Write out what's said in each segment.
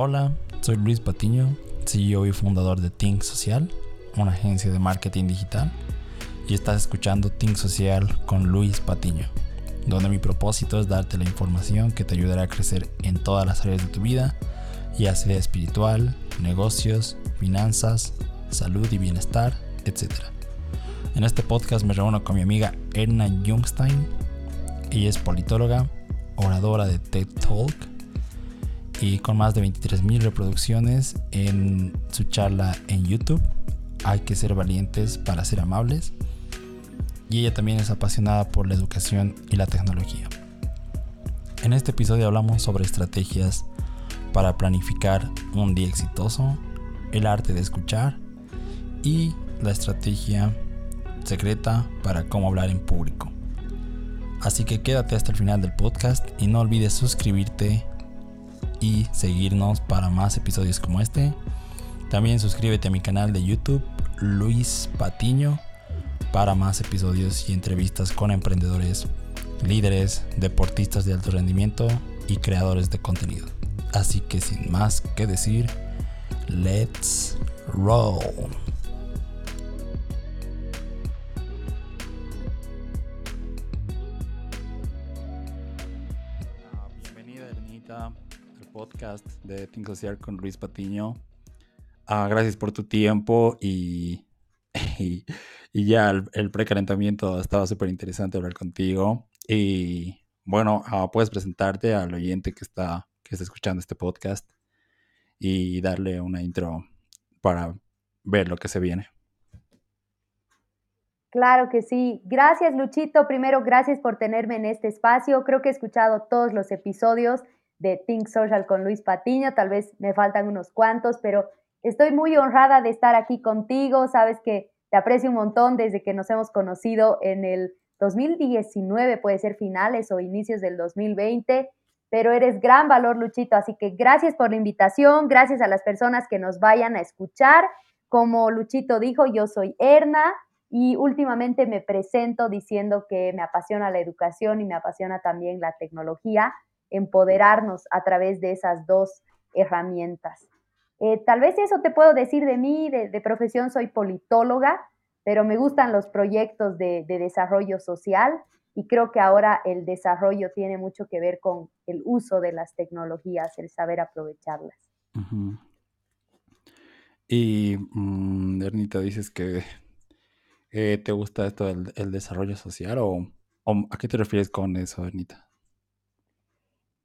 Hola, soy Luis Patiño, CEO y fundador de Think Social, una agencia de marketing digital, y estás escuchando Think Social con Luis Patiño, donde mi propósito es darte la información que te ayudará a crecer en todas las áreas de tu vida, ya sea espiritual, negocios, finanzas, salud y bienestar, etc. En este podcast me reúno con mi amiga Erna Jungstein. Ella es politóloga, oradora de TED Talk y con más de 23.000 reproducciones en su charla en YouTube. Hay que ser valientes para ser amables. Y ella también es apasionada por la educación y la tecnología. En este episodio hablamos sobre estrategias para planificar un día exitoso, el arte de escuchar y la estrategia secreta para cómo hablar en público. Así que quédate hasta el final del podcast y no olvides suscribirte y seguirnos para más episodios como este. También suscríbete a mi canal de YouTube Luis Patiño para más episodios y entrevistas con emprendedores, líderes, deportistas de alto rendimiento y creadores de contenido. Así que sin más que decir, let's roll. De Think Social con Luis Patiño. Ah, gracias por tu tiempo y, y, ya el, precalentamiento estaba súper interesante hablar contigo. Y bueno, ah, puedes presentarte al oyente que está, que está escuchando este podcast y darle una intro para ver lo que se viene. Claro que sí. Gracias, Luchito. Primero, gracias por tenerme en este espacio. Creo que he escuchado todos los episodios de Think Social con Luis Patiño, tal vez me faltan unos cuantos, pero estoy muy honrada de estar aquí contigo, sabes que te aprecio un montón desde que nos hemos conocido en el 2019, puede ser finales o inicios del 2020, pero eres gran valor, Luchito, así que gracias por la invitación, gracias a las personas que nos vayan a escuchar. Como Luchito dijo, yo soy Erna y últimamente me presento diciendo que me apasiona la educación y me apasiona también la tecnología empoderarnos a través de esas dos herramientas. Eh, tal vez eso te puedo decir de mí, de, profesión soy politóloga, pero me gustan los proyectos de, desarrollo social y creo que ahora el desarrollo tiene mucho que ver con el uso de las tecnologías, el saber aprovecharlas. Y, mm, Ernita, dices que eh, te gusta esto del desarrollo social o, a qué te refieres con eso, Ernita?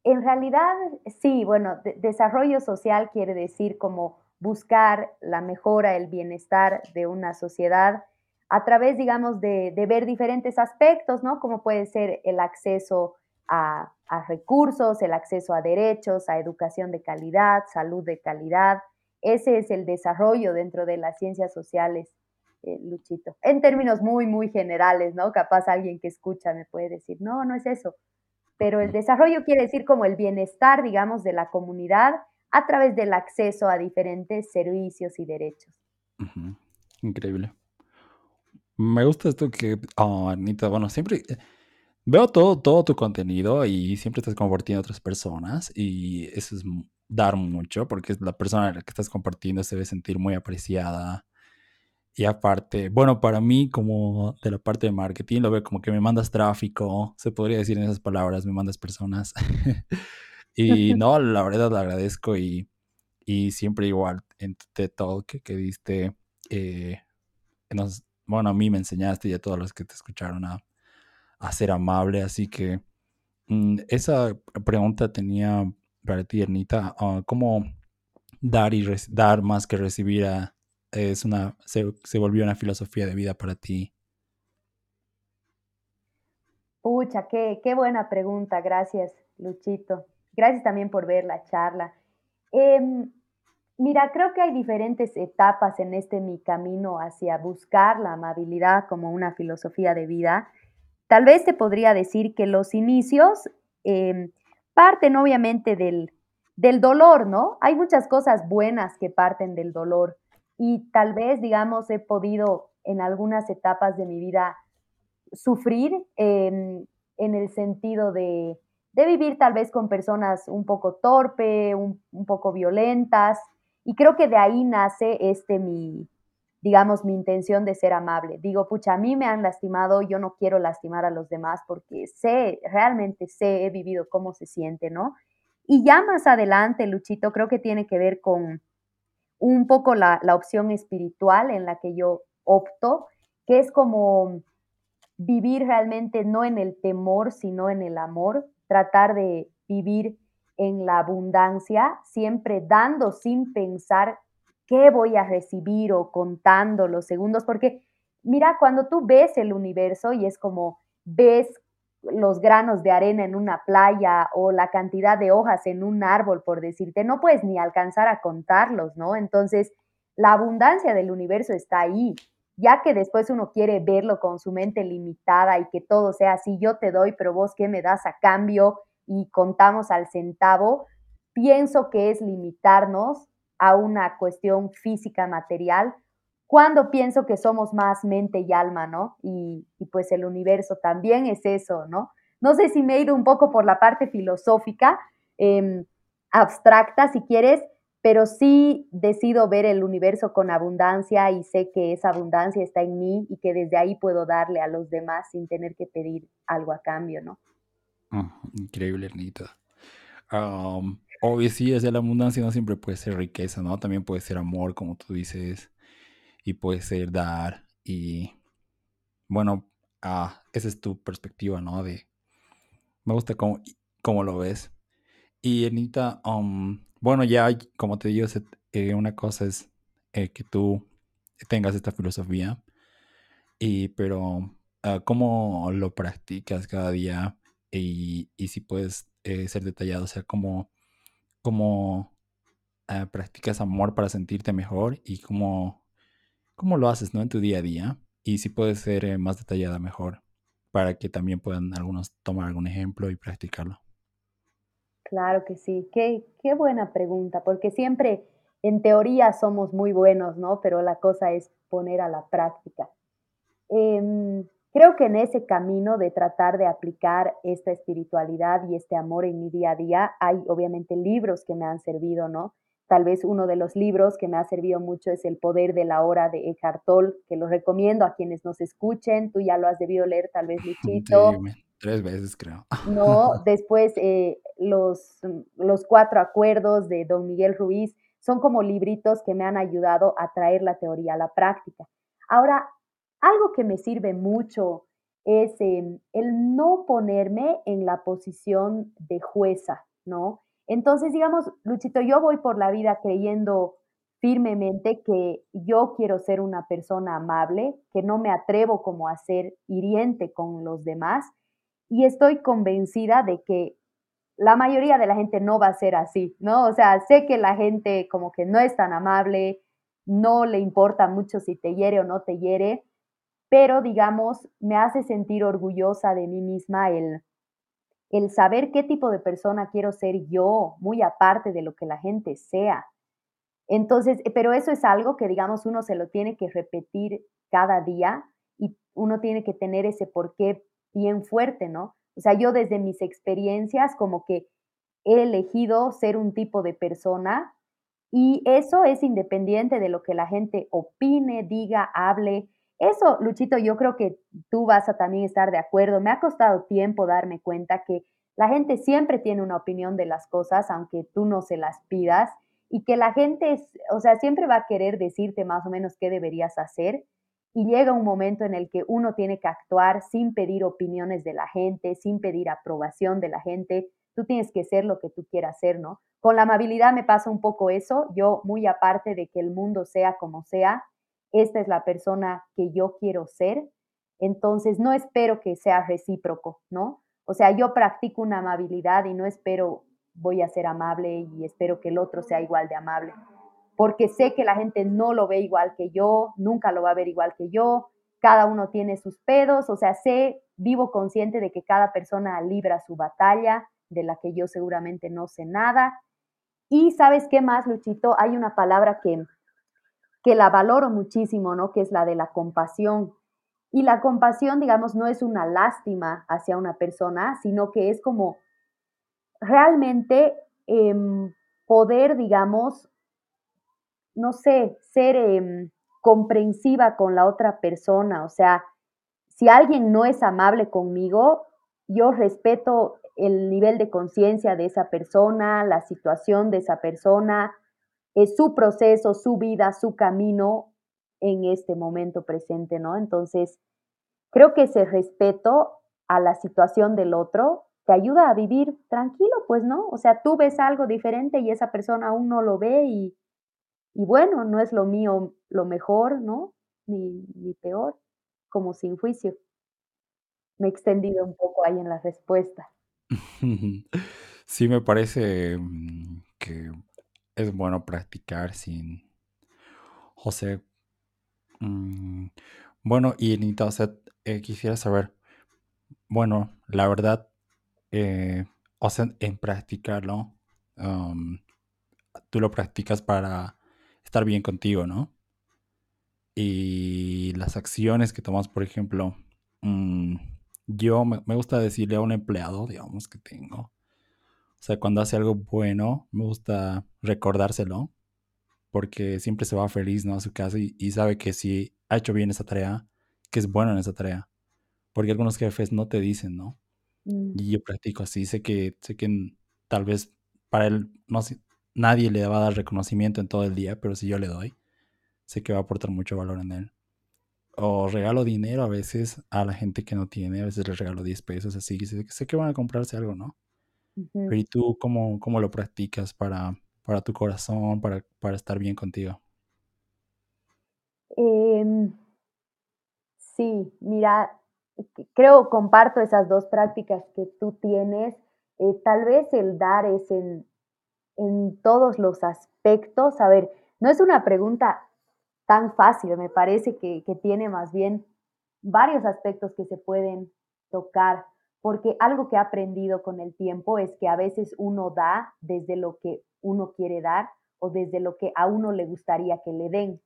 En realidad, sí, bueno, desarrollo social quiere decir como buscar la mejora, el bienestar de una sociedad a través, digamos, de, ver diferentes aspectos, ¿no? Como puede ser el acceso a, recursos, el acceso a derechos, a educación de calidad, salud de calidad. Ese es el desarrollo dentro de las ciencias sociales, eh, Luchito. En términos muy, muy generales, ¿no? Capaz alguien que escucha me puede decir, no, no es eso pero el desarrollo quiere decir como el bienestar, digamos, de la comunidad a través del acceso a diferentes servicios y derechos. Increíble. Me gusta esto que, oh, Anita, bueno, siempre eh, veo todo, todo tu contenido y siempre estás compartiendo a otras personas y eso es dar mucho porque la persona a la que estás compartiendo se debe sentir muy apreciada, y aparte, bueno, para mí como de la parte de marketing, lo veo como que me mandas tráfico, se podría decir en esas palabras, me mandas personas. y no, la verdad lo agradezco y, siempre igual en tu TED Talk que, diste, eh, bueno, a mí me enseñaste y a todos los que te escucharon a, ser amable, así que mm, esa pregunta tenía para ti, Ernita, ah, ¿cómo dar y dar más que recibir a es una, se, volvió una filosofía de vida para ti? Pucha, qué, qué buena pregunta. Gracias, Luchito. Gracias también por ver la charla. Em, mira, creo que hay diferentes etapas en este mi camino hacia buscar la amabilidad como una filosofía de vida. Tal vez te podría decir que los inicios em, parten obviamente del, del dolor, ¿no? Hay muchas cosas buenas que parten del dolor y tal vez, digamos, he podido en algunas etapas de mi vida sufrir en el sentido de, de vivir tal vez con personas un poco torpe, un, poco violentas, y creo que de ahí nace este mi, digamos, mi intención de ser amable. Digo, pucha, a mí me han lastimado, yo no quiero lastimar a los demás porque sé, realmente sé, he vivido cómo se siente, ¿no? Y ya más adelante, Luchito, creo que tiene que ver con un poco la, la opción espiritual en la que yo opto, que es como vivir realmente no en el temor, sino en el amor, tratar de vivir en la abundancia, siempre dando sin pensar qué voy a recibir o contando los segundos, porque mira, cuando tú ves el universo y es como ves los granos de arena en una playa o la cantidad de hojas en un árbol, por decirte, no puedes ni alcanzar a contarlos, ¿no? Entonces, la abundancia del universo está ahí, ya que después uno quiere verlo con su mente limitada y que todo sea así, yo te doy, pero vos qué me das a cambio y contamos al centavo, pienso que es limitarnos a una cuestión física, material, cuando pienso que somos más mente y alma, ¿no? Y, pues el universo también es eso, ¿no? No sé si me he ido un poco por la parte filosófica, em, abstracta, si quieres, pero sí decido ver el universo con abundancia y sé que esa abundancia está en mí y que desde ahí puedo darle a los demás sin tener que pedir algo a cambio, ¿no? Ah, increíble, Ernita. obvio, sí, desde la abundancia no siempre puede ser riqueza, ¿no? También puede ser amor, como tú dices, y puede ser dar. Y bueno, ah, esa es tu perspectiva, ¿no? De, me gusta cómo, cómo lo ves. Y Ernita, bueno, ya, como te digo, eh, una cosa es eh, que tú tengas esta filosofía, y, pero ah, cómo lo practicas cada día y, si puedes eh, ser detallado, o sea, cómo, cómo ah, practicas amor para sentirte mejor y cómo, cómo lo haces ¿no? en tu día a día y si puedes ser más detallada mejor para que también puedan algunos tomar algún ejemplo y practicarlo. Claro que sí, qué, qué buena pregunta, porque siempre en teoría somos muy buenos, ¿no? Pero la cosa es poner a la práctica. Em, creo que en ese camino de tratar de aplicar esta espiritualidad y este amor en mi día a día, hay obviamente libros que me han servido, ¿no? Tal vez uno de los libros que me ha servido mucho es El poder de la hora de Eckhart Tolle, que lo recomiendo a quienes nos escuchen. Tú ya lo has debido leer, tal vez, Luchito. Tres veces, creo. No, después eh, los, los cuatro acuerdos de don Miguel Ruiz son como libritos que me han ayudado a traer la teoría a la práctica. Ahora, algo que me sirve mucho es em, el no ponerme en la posición de jueza, ¿no? Entonces, digamos, Luchito, yo voy por la vida creyendo firmemente que yo quiero ser una persona amable, que no me atrevo como a ser hiriente con los demás y estoy convencida de que la mayoría de la gente no va a ser así, ¿no? O sea, sé que la gente como que no es tan amable, no le importa mucho si te hiere o no te hiere, pero digamos, me hace sentir orgullosa de mí misma el, el saber qué tipo de persona quiero ser yo, muy aparte de lo que la gente sea. Entonces, pero eso es algo que, digamos, uno se lo tiene que repetir cada día y uno tiene que tener ese por qué bien fuerte, ¿no? O sea, yo desde mis experiencias como que he elegido ser un tipo de persona y eso es independiente de lo que la gente opine, diga, hable. Eso, Luchito, yo creo que tú vas a también estar de acuerdo. Me ha costado tiempo darme cuenta que la gente siempre tiene una opinión de las cosas, aunque tú no se las pidas, y que la gente, o sea, siempre va a querer decirte más o menos qué deberías hacer y llega un momento en el que uno tiene que actuar sin pedir opiniones de la gente, sin pedir aprobación de la gente. Tú tienes que ser lo que tú quieras ser, ¿no? Con la amabilidad me pasa un poco eso. Yo, muy aparte de que el mundo sea como sea, esta es la persona que yo quiero ser. Entonces, no espero que sea recíproco, ¿no? O sea, yo practico una amabilidad y no espero voy a ser amable y espero que el otro sea igual de amable porque sé que la gente no lo ve igual que yo, nunca lo va a ver igual que yo, cada uno tiene sus pedos, o sea, sé, vivo consciente de que cada persona libra su batalla, de la que yo seguramente no sé nada. Y sabes qué más, Luchito, hay una palabra que, que la valoro muchísimo, ¿no? Que es la de la compasión. Y la compasión, digamos, no es una lástima hacia una persona, sino que es como realmente em, poder, digamos, no sé, ser em, comprensiva con la otra persona. O sea, si alguien no es amable conmigo, yo respeto el nivel de conciencia de esa persona, la situación de esa persona, es su proceso, su vida, su camino en este momento presente, ¿no? Entonces, creo que ese respeto a la situación del otro te ayuda a vivir tranquilo, pues, ¿no? O sea, tú ves algo diferente y esa persona aún no lo ve y, y bueno, no es lo mío lo mejor, ¿no? Ni, ni peor, como sin juicio. Me he extendido un poco ahí en la respuesta. Sí, me parece mm, que es bueno practicar sin... José, mm, bueno, y entonces eh, quisiera saber, bueno, la verdad, eh, o en practicarlo, tú lo practicas para estar bien contigo, ¿no? Y las acciones que tomas, por ejemplo, mm, yo me, gusta decirle a un empleado, digamos, que tengo, o sea, cuando hace algo bueno, me gusta recordárselo, porque siempre se va feliz, ¿no? A su casa y, sabe que si ha hecho bien esa tarea, que es bueno en esa tarea. Porque algunos jefes no te dicen, ¿no? Mm. Y yo practico así, sé que, sé que tal vez para él no, nadie le va a dar reconocimiento en todo el día, pero si yo le doy, sé que va a aportar mucho valor en él o regalo dinero a veces a la gente que no tiene, a veces les regalo 10 pesos, así, sé, sé que van a comprarse algo, ¿no? ¿Y tú cómo, cómo lo practicas para, para tu corazón, para, para estar bien contigo? Em, sí, mira, creo, comparto esas dos prácticas que tú tienes. Eh, tal vez el dar es en, en todos los aspectos. A ver, no es una pregunta tan fácil, me parece que, tiene más bien varios aspectos que se pueden tocar, porque algo que he aprendido con el tiempo es que a veces uno da desde lo que uno quiere dar o desde lo que a uno le gustaría que le den.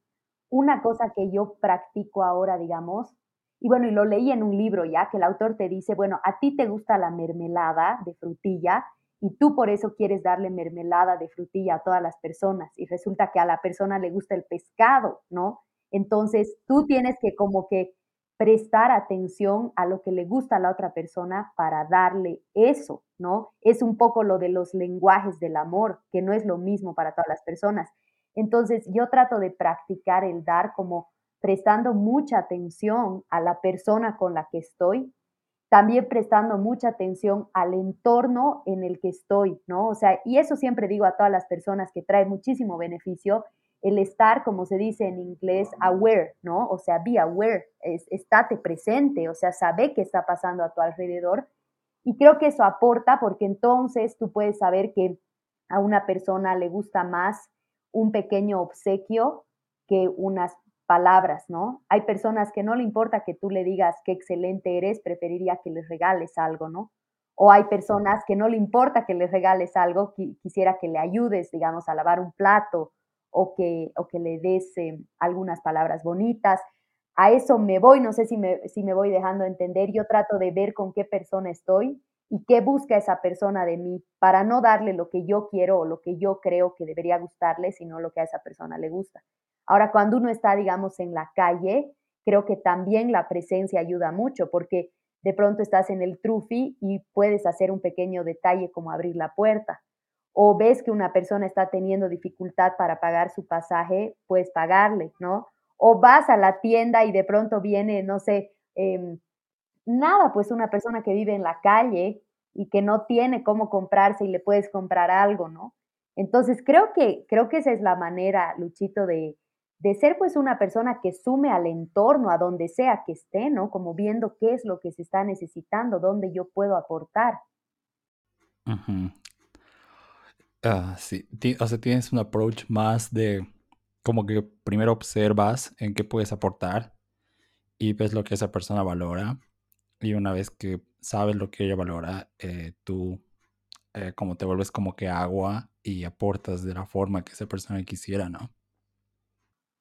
Una cosa que yo practico ahora, digamos, y bueno, y lo leí en un libro ya, que el autor te dice, bueno, a ti te gusta la mermelada de frutilla y tú por eso quieres darle mermelada de frutilla a todas las personas y resulta que a la persona le gusta el pescado, ¿no? Entonces tú tienes que como que prestar atención a lo que le gusta a la otra persona para darle eso, ¿no? Es un poco lo de los lenguajes del amor, que no es lo mismo para todas las personas. Entonces yo trato de practicar el dar como prestando mucha atención a la persona con la que estoy también prestando mucha atención al entorno en el que estoy, ¿no? O sea, y eso siempre digo a todas las personas que trae muchísimo beneficio, el estar, como se dice en inglés, aware, ¿no? O sea, be aware, estate presente, o sea, sabe qué está pasando a tu alrededor. Y creo que eso aporta porque entonces tú puedes saber que a una persona le gusta más un pequeño obsequio que unas palabras, ¿no? Hay personas que no le importa que tú le digas qué excelente eres, preferiría que les regales algo, ¿no? O hay personas que no le importa que les regales algo, quisiera que le ayudes, digamos, a lavar un plato o que, o que le des eh, algunas palabras bonitas. A eso me voy, no sé si me, si me voy dejando entender, yo trato de ver con qué persona estoy y qué busca esa persona de mí para no darle lo que yo quiero o lo que yo creo que debería gustarle, sino lo que a esa persona le gusta. Ahora, cuando uno está, digamos, en la calle, creo que también la presencia ayuda mucho porque de pronto estás en el trufi y puedes hacer un pequeño detalle como abrir la puerta. O ves que una persona está teniendo dificultad para pagar su pasaje, puedes pagarle, ¿no? O vas a la tienda y de pronto viene, no sé, em, nada, pues una persona que vive en la calle y que no tiene cómo comprarse y le puedes comprar algo, ¿no? Entonces creo que, creo que esa es la manera, Luchito, de, de ser pues una persona que sume al entorno, a donde sea que esté, ¿no? Como viendo qué es lo que se está necesitando, dónde yo puedo aportar. Ah, sí, o sea, tienes un approach más de como que primero observas en qué puedes aportar y ves lo que esa persona valora y una vez que sabes lo que ella valora, eh, tú eh, como te vuelves como que agua y aportas de la forma que esa persona quisiera, ¿no?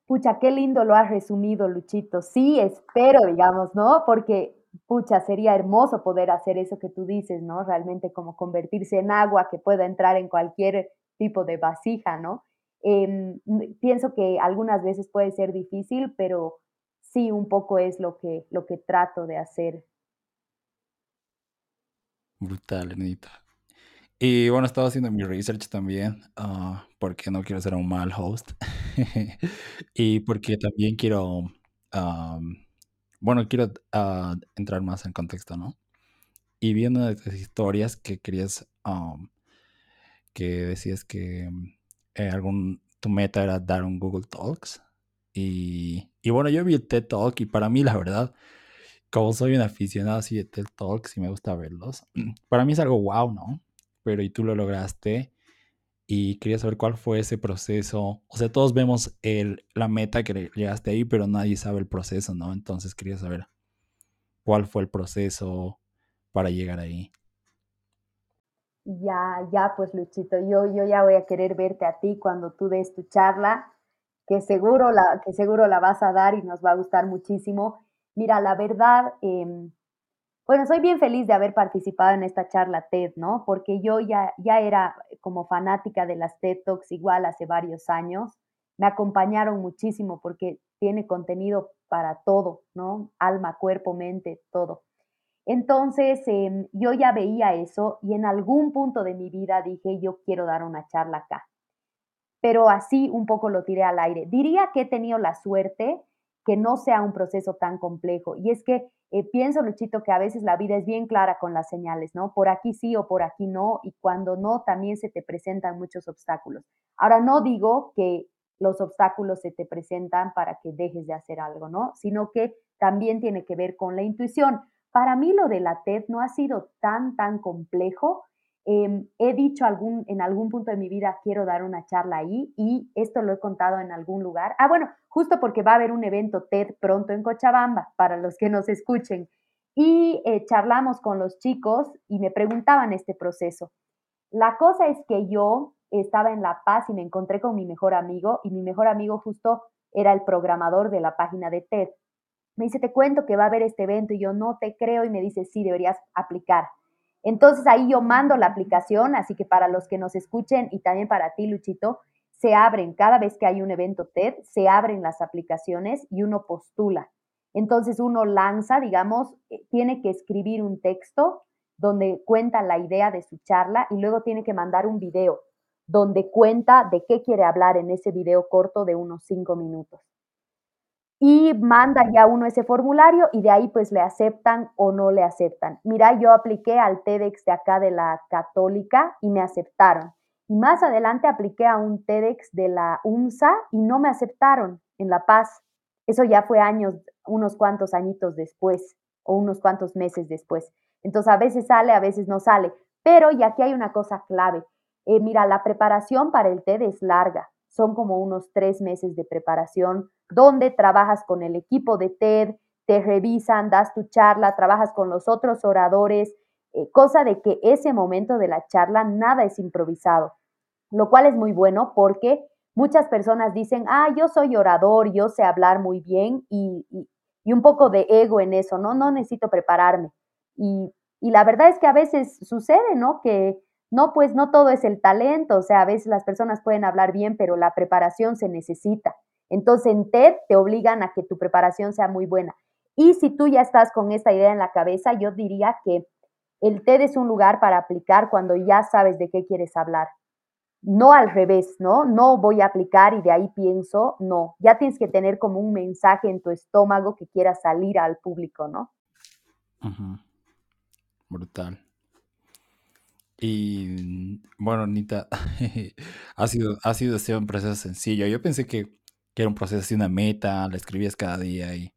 Pucha, qué lindo lo has resumido, Luchito. Sí, espero, digamos, ¿no? Porque pucha, sería hermoso poder hacer eso que tú dices, ¿no? Realmente como convertirse en agua que pueda entrar en cualquier tipo de vasija, ¿no? Em, pienso que algunas veces puede ser difícil, pero sí, un poco es lo que, lo que trato de hacer. Brutal, Anita. Y bueno, estaba haciendo mi research también, ah, porque no quiero ser un mal host. y porque también quiero, bueno, quiero ah, entrar más en contexto, ¿no? Y viendo tus historias que querías, que decías que eh, algún, tu meta era dar un Google Talks. Y, y bueno, yo vi el TED Talk y para mí, la verdad, como soy un aficionado así de TED Talks y me gusta verlos, para mí es algo wow, ¿no? Pero y tú lo lograste y quería saber cuál fue ese proceso. O sea, todos vemos el, la meta que llegaste ahí, pero nadie sabe el proceso, ¿no? Entonces quería saber cuál fue el proceso para llegar ahí. Ya, ya, pues Luchito, yo, yo ya voy a querer verte a ti cuando tú des tu charla, que seguro la, que seguro la vas a dar y nos va a gustar muchísimo. Mira, la verdad, em, bueno, soy bien feliz de haber participado en esta charla TED, ¿no? Porque yo ya, ya era como fanática de las TED Talks igual hace varios años. Me acompañaron muchísimo porque tiene contenido para todo, ¿no? Alma, cuerpo, mente, todo. Entonces, em, yo ya veía eso y en algún punto de mi vida dije, yo quiero dar una charla acá. Pero así un poco lo tiré al aire. Diría que he tenido la suerte que no sea un proceso tan complejo. Y es que eh, pienso, Luchito, que a veces la vida es bien clara con las señales, ¿no? Por aquí sí o por aquí no, y cuando no, también se te presentan muchos obstáculos. Ahora, no digo que los obstáculos se te presentan para que dejes de hacer algo, ¿no? Sino que también tiene que ver con la intuición. Para mí lo de la TED no ha sido tan, tan complejo. Em, he dicho algún, en algún punto de mi vida quiero dar una charla ahí y esto lo he contado en algún lugar. Ah, bueno, justo porque va a haber un evento TED pronto en Cochabamba, para los que nos escuchen. Y eh, charlamos con los chicos y me preguntaban este proceso. La cosa es que yo estaba en La Paz y me encontré con mi mejor amigo y mi mejor amigo justo era el programador de la página de TED. Me dice, te cuento que va a haber este evento y yo no te creo y me dice, sí, deberías aplicar. Entonces ahí yo mando la aplicación, así que para los que nos escuchen y también para ti, Luchito, se abren, cada vez que hay un evento TED, se abren las aplicaciones y uno postula. Entonces uno lanza, digamos, eh, tiene que escribir un texto donde cuenta la idea de su charla y luego tiene que mandar un video donde cuenta de qué quiere hablar en ese video corto de unos cinco minutos. Y manda ya uno ese formulario y de ahí pues le aceptan o no le aceptan. Mira, yo apliqué al TEDx de acá de la católica y me aceptaron. Y más adelante apliqué a un TEDx de la UNSA y no me aceptaron en La Paz. Eso ya fue años, unos cuantos añitos después o unos cuantos meses después. Entonces a veces sale, a veces no sale. Pero y aquí hay una cosa clave. Eh, mira, la preparación para el TED es larga. Son como unos tres meses de preparación donde trabajas con el equipo de TED, te revisan, das tu charla, trabajas con los otros oradores, eh, cosa de que ese momento de la charla nada es improvisado, lo cual es muy bueno porque muchas personas dicen, ah, yo soy orador, yo sé hablar muy bien y, un poco de ego en eso, ¿no? No necesito prepararme. Y, y la verdad es que a veces sucede, ¿no? Que no, pues no todo es el talento, o sea, a veces las personas pueden hablar bien, pero la preparación se necesita. Entonces en TED te obligan a que tu preparación sea muy buena. Y si tú ya estás con esta idea en la cabeza, yo diría que el TED es un lugar para aplicar cuando ya sabes de qué quieres hablar. No al revés, ¿no? No voy a aplicar y de ahí pienso, no. Ya tienes que tener como un mensaje en tu estómago que quiera salir al público, ¿no? Brutal. Y bueno, Anita, ha sido, ha sido proceso sencillo. Yo pensé que, que era un proceso así, una meta, la escribías cada día y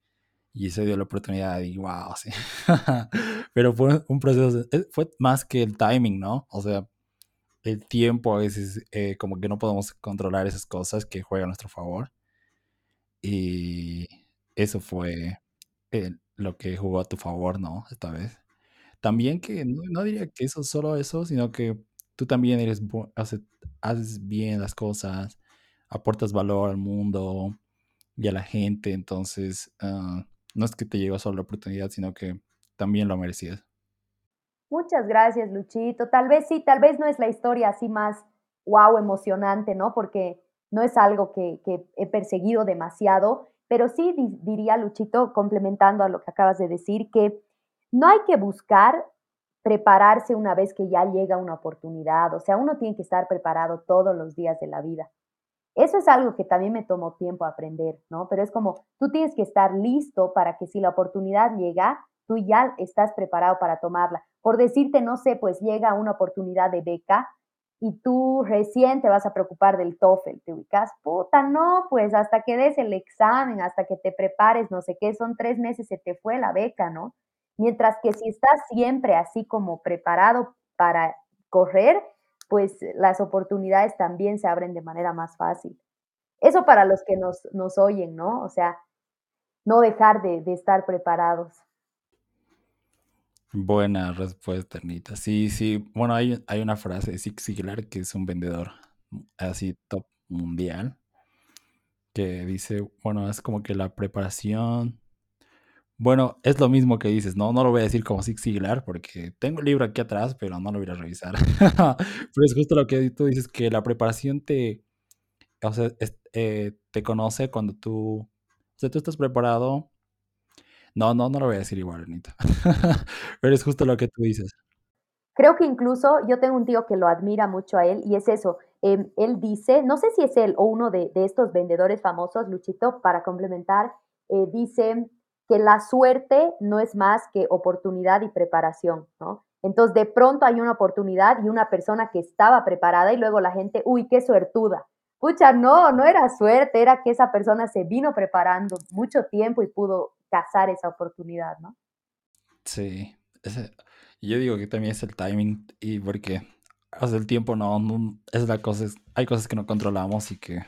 y se dio la oportunidad y wow, sí. Pero fue un proceso, eh, fue más que el timing, ¿no? O sea, el tiempo a veces eh, como que no podemos controlar esas cosas que juegan a nuestro favor. Y eso fue lo que jugó a tu favor, ¿no? Esta vez. También que no, diría que eso solo eso, sino que tú también eres, haces bien las cosas, aportas valor al mundo y a la gente, entonces... Uh, no es que te llegó solo la oportunidad, sino que también lo merecías. Muchas gracias, Luchito. Tal vez sí, tal vez no es la historia así más wow, emocionante, ¿no? Porque no es algo que, he perseguido demasiado, pero sí diría, Luchito, complementando a lo que acabas de decir, que no hay que buscar prepararse una vez que ya llega una oportunidad, o sea, uno tiene que estar preparado todos los días de la vida. Eso es algo que también me tomó tiempo aprender, ¿no? Pero es como, tú tienes que estar listo para que si la oportunidad llega, tú ya estás preparado para tomarla. Por decirte, no sé, pues llega una oportunidad de beca y tú recién te vas a preocupar del TOEFL, te ubicas, puta, no, pues hasta que des el examen, hasta que te prepares, no sé qué, son tres meses, se te fue la beca, ¿no? Mientras que si estás siempre así como preparado para correr, pues las oportunidades también se abren de manera más fácil. Eso para los que nos, nos oyen, ¿no? O sea, no dejar de, estar preparados. Buena respuesta, Anita. Sí, sí. Bueno, hay, hay una frase de Zig Ziglar, que es un vendedor así top mundial, que dice, bueno, es como que la preparación... Bueno, es lo mismo que dices, ¿no? No lo voy a decir como Zig Ziglar, porque tengo el libro aquí atrás, pero no lo voy a revisar. pero es justo lo que tú dices, que la preparación te... O sea, eh, te conoce cuando tú... O sea, tú estás preparado no, no, no lo voy a decir igual, Anita. Pero es justo lo que tú dices. Creo que incluso yo tengo un tío que lo admira mucho a él y es eso. Em, él dice, no sé si es él o uno de, estos vendedores famosos, Luchito, para complementar, eh, dice que la suerte no es más que oportunidad y preparación, ¿no? Entonces, de pronto hay una oportunidad y una persona que estaba preparada y luego la gente, uy, qué suertuda. Pucha, no, no era suerte, era que esa persona se vino preparando mucho tiempo y pudo cazar esa oportunidad, ¿no? Sí, yo digo que también es el timing y porque hace el tiempo no, es la cosa, hay cosas que no controlamos y que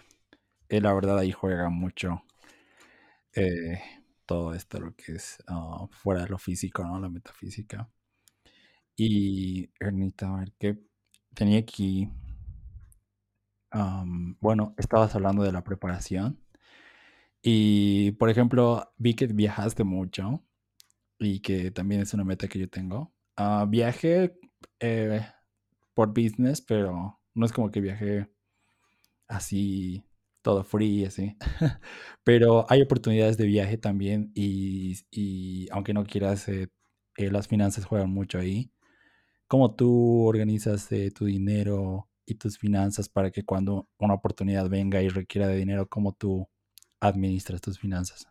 eh, la verdad ahí juega mucho eh, todo esto, lo que es ah, fuera de lo físico, ¿no? La metafísica. Y Ernita, a ver, ¿qué tenía aquí? bueno, estabas hablando de la preparación y, por ejemplo, vi que viajaste mucho y que también es una meta que yo tengo. Uh, viajé eh, por business, pero no es como que viajé así, todo free, así. pero hay oportunidades de viaje también y, y aunque no quieras, eh, eh, las finanzas juegan mucho ahí. ¿Cómo tú organizas tu dinero y tus finanzas para que cuando una oportunidad venga y requiera de dinero, cómo tú administras tus finanzas?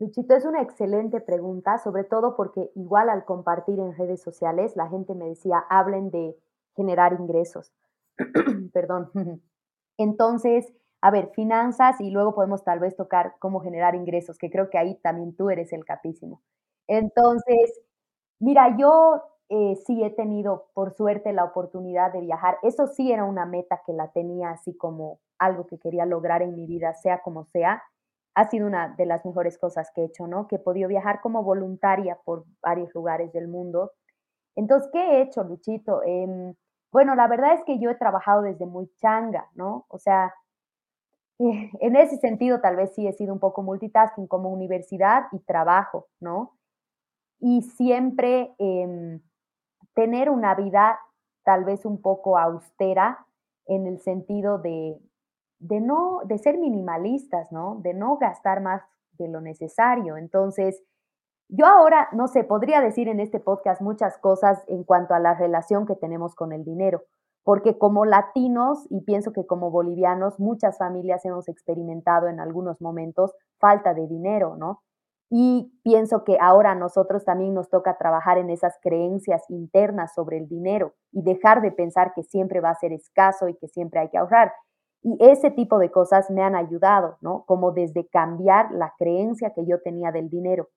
Luchito, es una excelente pregunta, sobre todo porque igual al compartir en redes sociales, la gente me decía, hablen de generar ingresos. Perdón. Entonces, a ver, finanzas y luego podemos tal vez tocar cómo generar ingresos, que creo que ahí también tú eres el capísimo. Entonces, mira, yo eh, sí he tenido, por suerte, la oportunidad de viajar. Eso sí era una meta que la tenía así como algo que quería lograr en mi vida, sea como sea. Ha sido una de las mejores cosas que he hecho, ¿no? Que he podido viajar como voluntaria por varios lugares del mundo. Entonces, ¿qué he hecho, Luchito? Em, bueno, la verdad es que yo he trabajado desde muy changa, ¿no? O sea, en ese sentido tal vez sí he sido un poco multitasking como universidad y trabajo, ¿no? Y siempre... Em, tener una vida tal vez un poco austera en el sentido de, de no, de ser minimalistas, ¿no? De no gastar más de lo necesario. Entonces, yo ahora, no sé, podría decir en este podcast muchas cosas en cuanto a la relación que tenemos con el dinero, porque como latinos y pienso que como bolivianos, muchas familias hemos experimentado en algunos momentos falta de dinero, ¿no? Y pienso que ahora a nosotros también nos toca trabajar en esas creencias internas sobre el dinero y dejar de pensar que siempre va a ser escaso y que siempre hay que ahorrar. Y ese tipo de cosas me han ayudado, ¿no? Como desde cambiar la creencia que yo tenía del dinero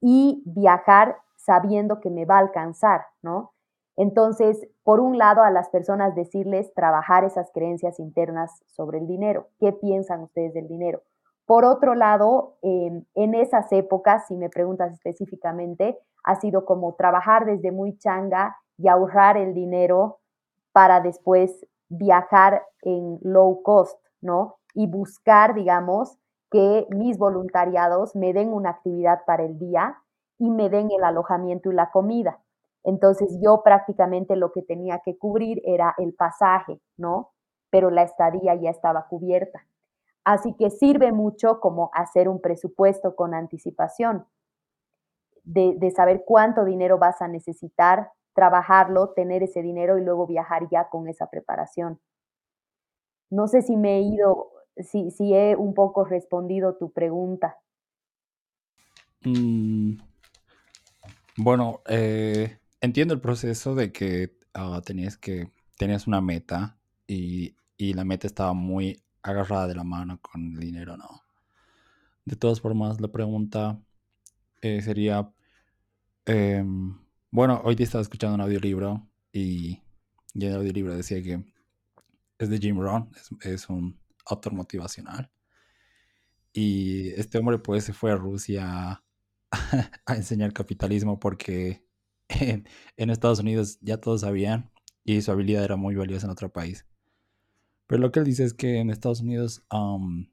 y viajar sabiendo que me va a alcanzar, ¿no? Entonces, por un lado, a las personas decirles trabajar esas creencias internas sobre el dinero. ¿Qué piensan ustedes del dinero? Por otro lado, em, en esas épocas, si me preguntas específicamente, ha sido como trabajar desde muy changa y ahorrar el dinero para después viajar en low cost, ¿no? Y buscar, digamos, que mis voluntariados me den una actividad para el día y me den el alojamiento y la comida. Entonces yo prácticamente lo que tenía que cubrir era el pasaje, ¿no? Pero la estadía ya estaba cubierta. Así que sirve mucho como hacer un presupuesto con anticipación, de, de, saber cuánto dinero vas a necesitar, trabajarlo, tener ese dinero y luego viajar ya con esa preparación. No sé si me he ido, si, he un poco respondido tu pregunta. Mm, bueno, eh, entiendo el proceso de que uh, tenías que tenías una meta y, y, la meta estaba muy agarrada de la mano con el dinero, ¿no? De todas formas, la pregunta eh, sería, eh, bueno, hoy te estaba escuchando un audiolibro y, y el audiolibro decía que es de Jim Rohn, es un autor motivacional. Y este hombre pues se fue a Rusia a enseñar capitalismo porque en, Estados Unidos ya todos sabían y su habilidad era muy valiosa en otro país. Pero lo que él dice es que en Estados Unidos, um,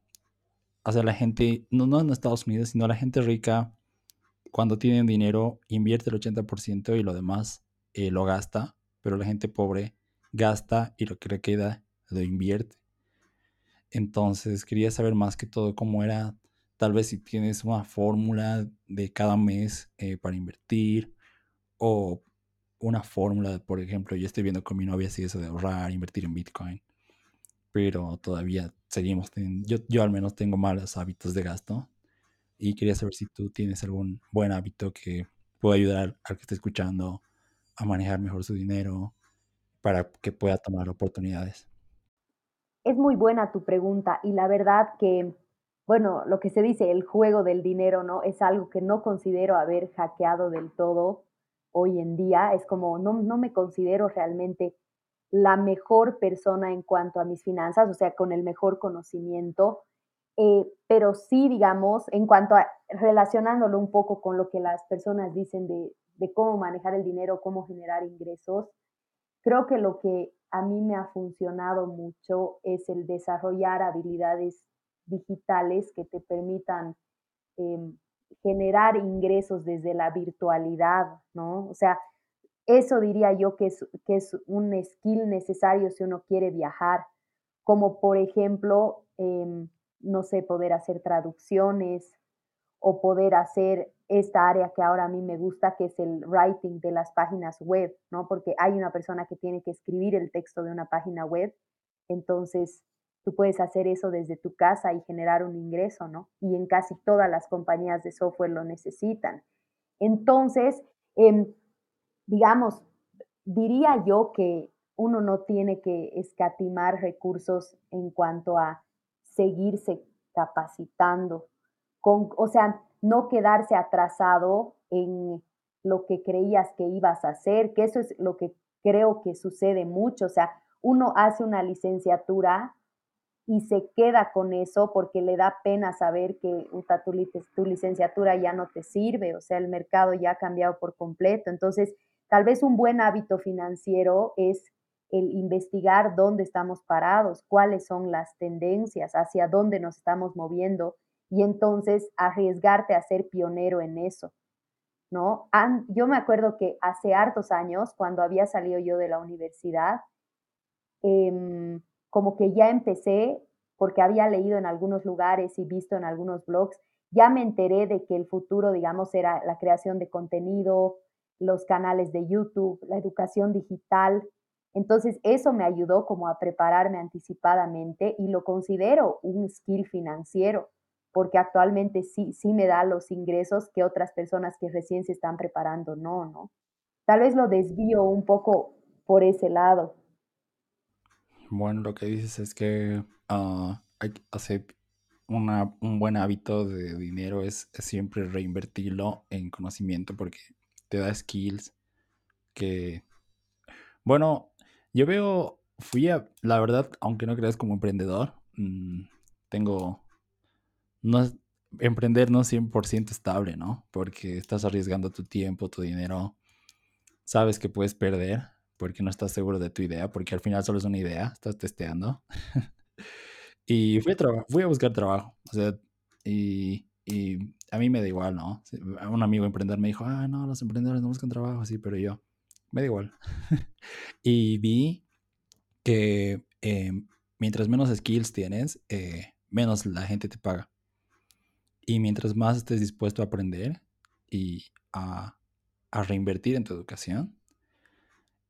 la gente, no, no en Estados Unidos, sino la gente rica, cuando tienen dinero, invierte el 80% y lo demás eh, lo gasta, pero la gente pobre gasta y lo que le queda lo invierte. Entonces quería saber más que todo cómo era, tal vez si tienes una fórmula de cada mes eh, para invertir o una fórmula, por ejemplo, yo estoy viendo con mi novia si eso de ahorrar, invertir en Bitcoin, pero todavía seguimos yo, yo al menos tengo malos hábitos de gasto y quería saber si tú tienes algún buen hábito que pueda ayudar al que esté escuchando a manejar mejor su dinero para que pueda tomar oportunidades. Es muy buena tu pregunta y la verdad que, bueno, lo que se dice, el juego del dinero, ¿no? Es algo que no considero haber hackeado del todo hoy en día. Es como, no, no me considero realmente la mejor persona en cuanto a mis finanzas, o sea, con el mejor conocimiento, eh, pero sí, digamos, en cuanto a relacionándolo un poco con lo que las personas dicen de, de cómo manejar el dinero, cómo generar ingresos, creo que lo que a mí me ha funcionado mucho es el desarrollar habilidades digitales que te permitan eh, generar ingresos desde la virtualidad, ¿no? O sea, eso diría yo que es, que es un skill necesario si uno quiere viajar, como por ejemplo, eh, no sé, poder hacer traducciones o poder hacer esta área que ahora a mí me gusta, que es el writing de las páginas web, ¿no? Porque hay una persona que tiene que escribir el texto de una página web, entonces tú puedes hacer eso desde tu casa y generar un ingreso, ¿no? Y en casi todas las compañías de software lo necesitan. Entonces, eh, digamos, diría yo que uno no tiene que escatimar recursos en cuanto a seguirse capacitando, con, o sea, no quedarse atrasado en lo que creías que ibas a hacer, que eso es lo que creo que sucede mucho, o sea, uno hace una licenciatura y se queda con eso porque le da pena saber que tu, tu licenciatura ya no te sirve, o sea, el mercado ya ha cambiado por completo. Entonces, tal vez un buen hábito financiero es el investigar dónde estamos parados, cuáles son las tendencias, hacia dónde nos estamos moviendo y entonces arriesgarte a ser pionero en eso, ¿no? Yo me acuerdo que hace hartos años, cuando había salido yo de la universidad, eh, como que ya empecé, porque había leído en algunos lugares y visto en algunos blogs, ya me enteré de que el futuro, digamos, era la creación de contenido, los canales de YouTube, la educación digital. Entonces, eso me ayudó como a prepararme anticipadamente y lo considero un skill financiero porque actualmente sí, sí me da los ingresos que otras personas que recién se están preparando no, ¿no? Tal vez lo desvío un poco por ese lado. Bueno, lo que dices es que uh, hay que hacer una, un buen hábito de dinero es, siempre reinvertirlo en conocimiento porque te da skills que, bueno, yo veo, fui a, la verdad, aunque no creas como emprendedor, mmm, tengo no es, emprender no es 100% estable, ¿no? Porque estás arriesgando tu tiempo, tu dinero. Sabes que puedes perder porque no estás seguro de tu idea, porque al final solo es una idea, estás testeando. y fui a, fui a buscar trabajo, o sea, y, y a mí me da igual, ¿no? Un amigo emprendedor me dijo, ah, no, los emprendedores no buscan trabajo, así, pero yo, me da igual. y vi que eh, mientras menos skills tienes, eh, menos la gente te paga. Y mientras más estés dispuesto a aprender y a, a reinvertir en tu educación,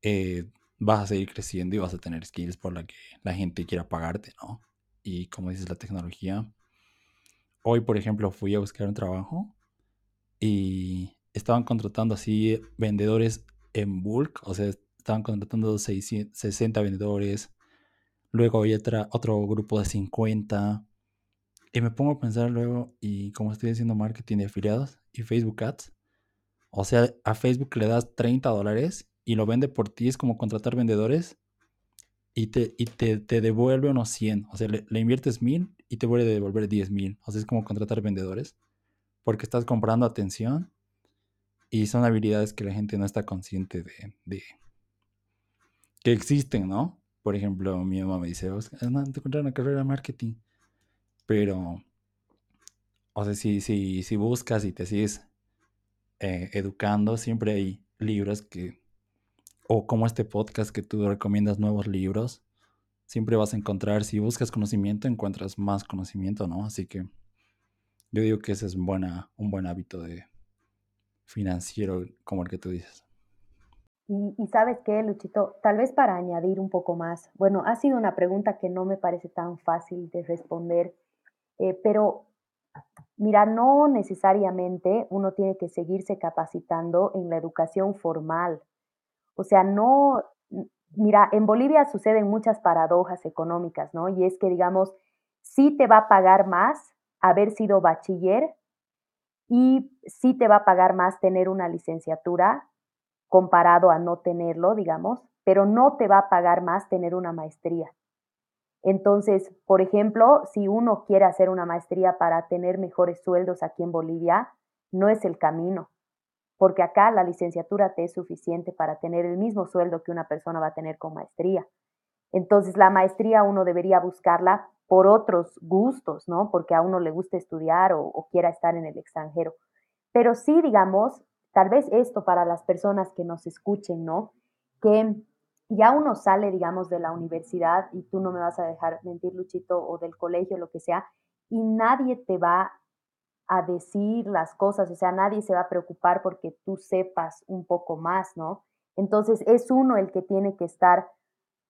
eh, vas a seguir creciendo y vas a tener skills por la que la gente quiera pagarte, ¿no? Y como dices, la tecnología. Hoy, por ejemplo, fui a buscar un trabajo y estaban contratando así vendedores en bulk, o sea, estaban contratando 60 vendedores, luego hay otra, otro grupo de 50, y me pongo a pensar luego, y como estoy haciendo marketing de afiliados y Facebook Ads, o sea, a Facebook le das 30 dólares y lo vende por ti, es como contratar vendedores y te, y te, te devuelve unos 100. O sea, le, inviertes 1000 y te vuelve a devolver 10 mil. O sea, es como contratar vendedores porque estás comprando atención y son habilidades que la gente no está consciente de, que existen, ¿no? Por ejemplo, mi mamá me dice, no, te una carrera de marketing pero, o sea, si, si, si buscas y te sigues eh, educando, siempre hay libros que, o como este podcast que tú recomiendas nuevos libros, siempre vas a encontrar, si buscas conocimiento, encuentras más conocimiento, ¿no? Así que yo digo que ese es buena, un buen hábito de financiero como el que tú dices. Y, y, sabes qué, Luchito, tal vez para añadir un poco más, bueno, ha sido una pregunta que no me parece tan fácil de responder eh, pero mira, no necesariamente uno tiene que seguirse capacitando en la educación formal. O sea, no, mira, en Bolivia suceden muchas paradojas económicas, ¿no? Y es que, digamos, sí te va a pagar más haber sido bachiller y sí te va a pagar más tener una licenciatura comparado a no tenerlo, digamos, pero no te va a pagar más tener una maestría. Entonces, por ejemplo, si uno quiere hacer una maestría para tener mejores sueldos aquí en Bolivia, no es el camino, porque acá la licenciatura te es suficiente para tener el mismo sueldo que una persona va a tener con maestría. Entonces, la maestría uno debería buscarla por otros gustos, ¿no? Porque a uno le gusta estudiar o, quiera estar en el extranjero. Pero sí, digamos, tal vez esto para las personas que nos escuchen, ¿no? Que ya uno sale, digamos, de la universidad y tú no me vas a dejar mentir, Luchito, o del colegio, lo que sea, y nadie te va a decir las cosas, o sea, nadie se va a preocupar porque tú sepas un poco más, ¿no? Entonces es uno el que tiene que estar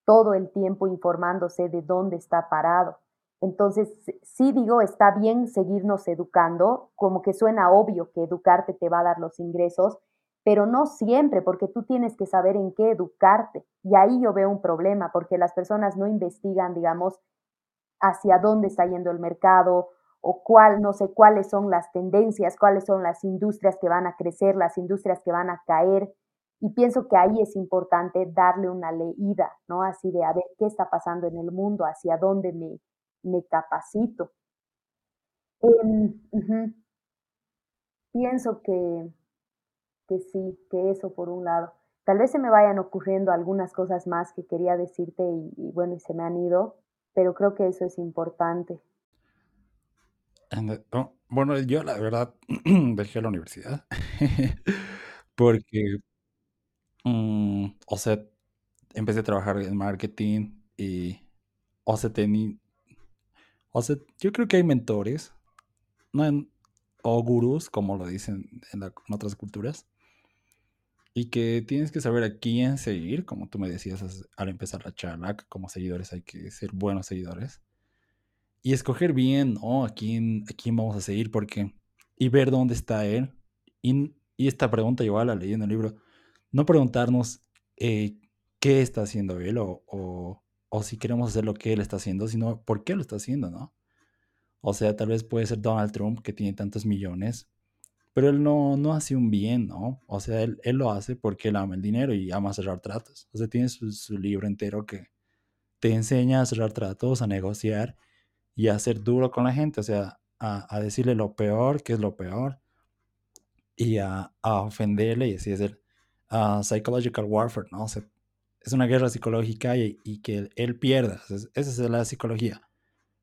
todo el tiempo informándose de dónde está parado. Entonces, sí digo, está bien seguirnos educando, como que suena obvio que educarte te va a dar los ingresos, pero no siempre, porque tú tienes que saber en qué educarte. Y ahí yo veo un problema, porque las personas no investigan, digamos, hacia dónde está yendo el mercado o cuál, no sé cuáles son las tendencias, cuáles son las industrias que van a crecer, las industrias que van a caer. Y pienso que ahí es importante darle una leída, ¿no? Así de a ver qué está pasando en el mundo, hacia dónde me, me capacito. Em, pienso que, que sí, que eso por un lado. Tal vez se me vayan ocurriendo algunas cosas más que quería decirte y, bueno, y se me han ido, pero creo que eso es importante. Oh, bueno, yo la verdad dejé la universidad porque, mm, o sea, empecé a trabajar en marketing y, o sea, tenía, o sea, yo creo que hay mentores, no o gurús, como lo dicen en otras culturas, y que tienes que saber a quién seguir, como tú me decías al empezar la charla, como seguidores hay que ser buenos seguidores. Y escoger bien, ¿no? A quién, a quién vamos a seguir, porque... Y ver dónde está él. Y, esta pregunta igual la leí en el libro. No preguntarnos eh, qué está haciendo él o, o, o si queremos hacer lo que él está haciendo, sino por qué lo está haciendo, ¿no? O sea, tal vez puede ser Donald Trump, que tiene tantos millones, pero él no, no hace un bien, ¿no? O sea, él, él, lo hace porque él ama el dinero y ama cerrar tratos. O sea, tiene su, su, libro entero que te enseña a cerrar tratos, a negociar y a ser duro con la gente, o sea, a, a decirle lo peor, que es lo peor, y a, a ofenderle y así es el psychological warfare, ¿no? O sea, es una guerra psicológica y, y que él pierda, esa es la psicología,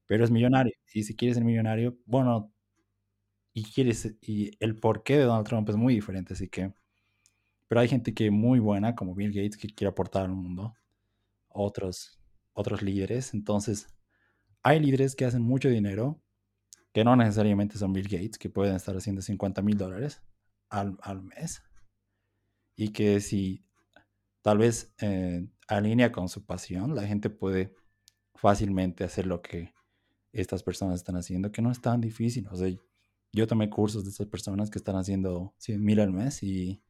pero es millonario. Y si quieres ser millonario, bueno, y quieres, y el porqué de Donald Trump es muy diferente, así que, pero hay gente que muy buena, como Bill Gates, que quiere aportar al mundo, otros, otros líderes, entonces, hay líderes que hacen mucho dinero, que no necesariamente son Bill Gates, que pueden estar haciendo 50 mil dólares al, al, mes, y que si tal vez eh, alinea con su pasión, la gente puede fácilmente hacer lo que estas personas están haciendo, que no es tan difícil. O sea, yo tomé cursos de estas personas que están haciendo 100 mil al mes y,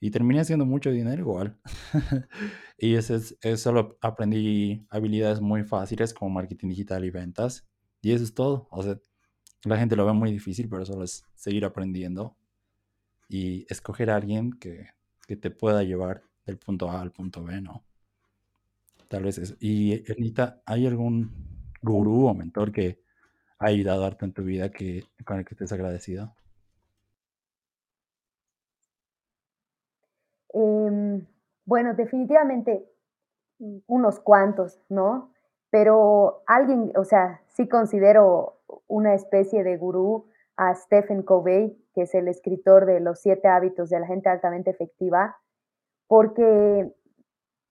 y terminé haciendo mucho dinero igual. y eso es, solo aprendí habilidades muy fáciles como marketing digital y ventas. Y eso es todo. O sea, la gente lo ve muy difícil, pero solo es seguir aprendiendo y escoger a alguien que, que te pueda llevar del punto A al punto B, ¿no? Tal vez eso. Y, Anita, ¿hay algún gurú o mentor que ha ayudado harto en tu vida que, con el que estés agradecido? Em, bueno, definitivamente unos cuantos, ¿no? Pero alguien, o sea, sí considero una especie de gurú a Stephen Covey, que es el escritor de Los siete hábitos de la gente altamente efectiva, porque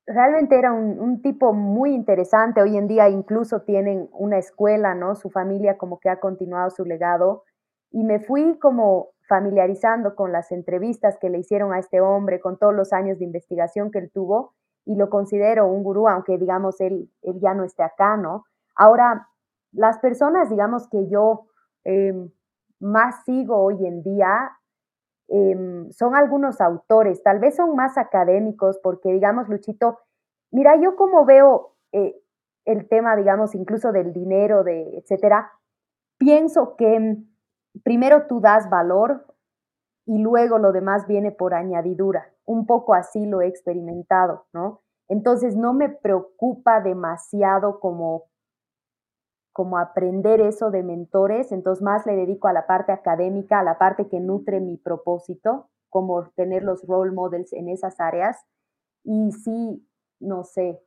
realmente era un, un, tipo muy interesante. Hoy en día incluso tienen una escuela, ¿no? Su familia como que ha continuado su legado. Y me fui como familiarizando con las entrevistas que le hicieron a este hombre, con todos los años de investigación que él tuvo, y lo considero un gurú, aunque digamos él, él ya no esté acá, ¿no? Ahora, las personas, digamos que yo eh, más sigo hoy en día, Em, son algunos autores, tal vez son más académicos, porque digamos, Luchito, mira, yo como veo eh, el tema, digamos, incluso del dinero, de etcétera, pienso que mm, primero tú das valor y luego lo demás viene por añadidura. Un poco así lo he experimentado, ¿no? Entonces no me preocupa demasiado como como aprender eso de mentores, entonces más le dedico a la parte académica, a la parte que nutre mi propósito, como tener los role models en esas áreas. Y sí, no sé,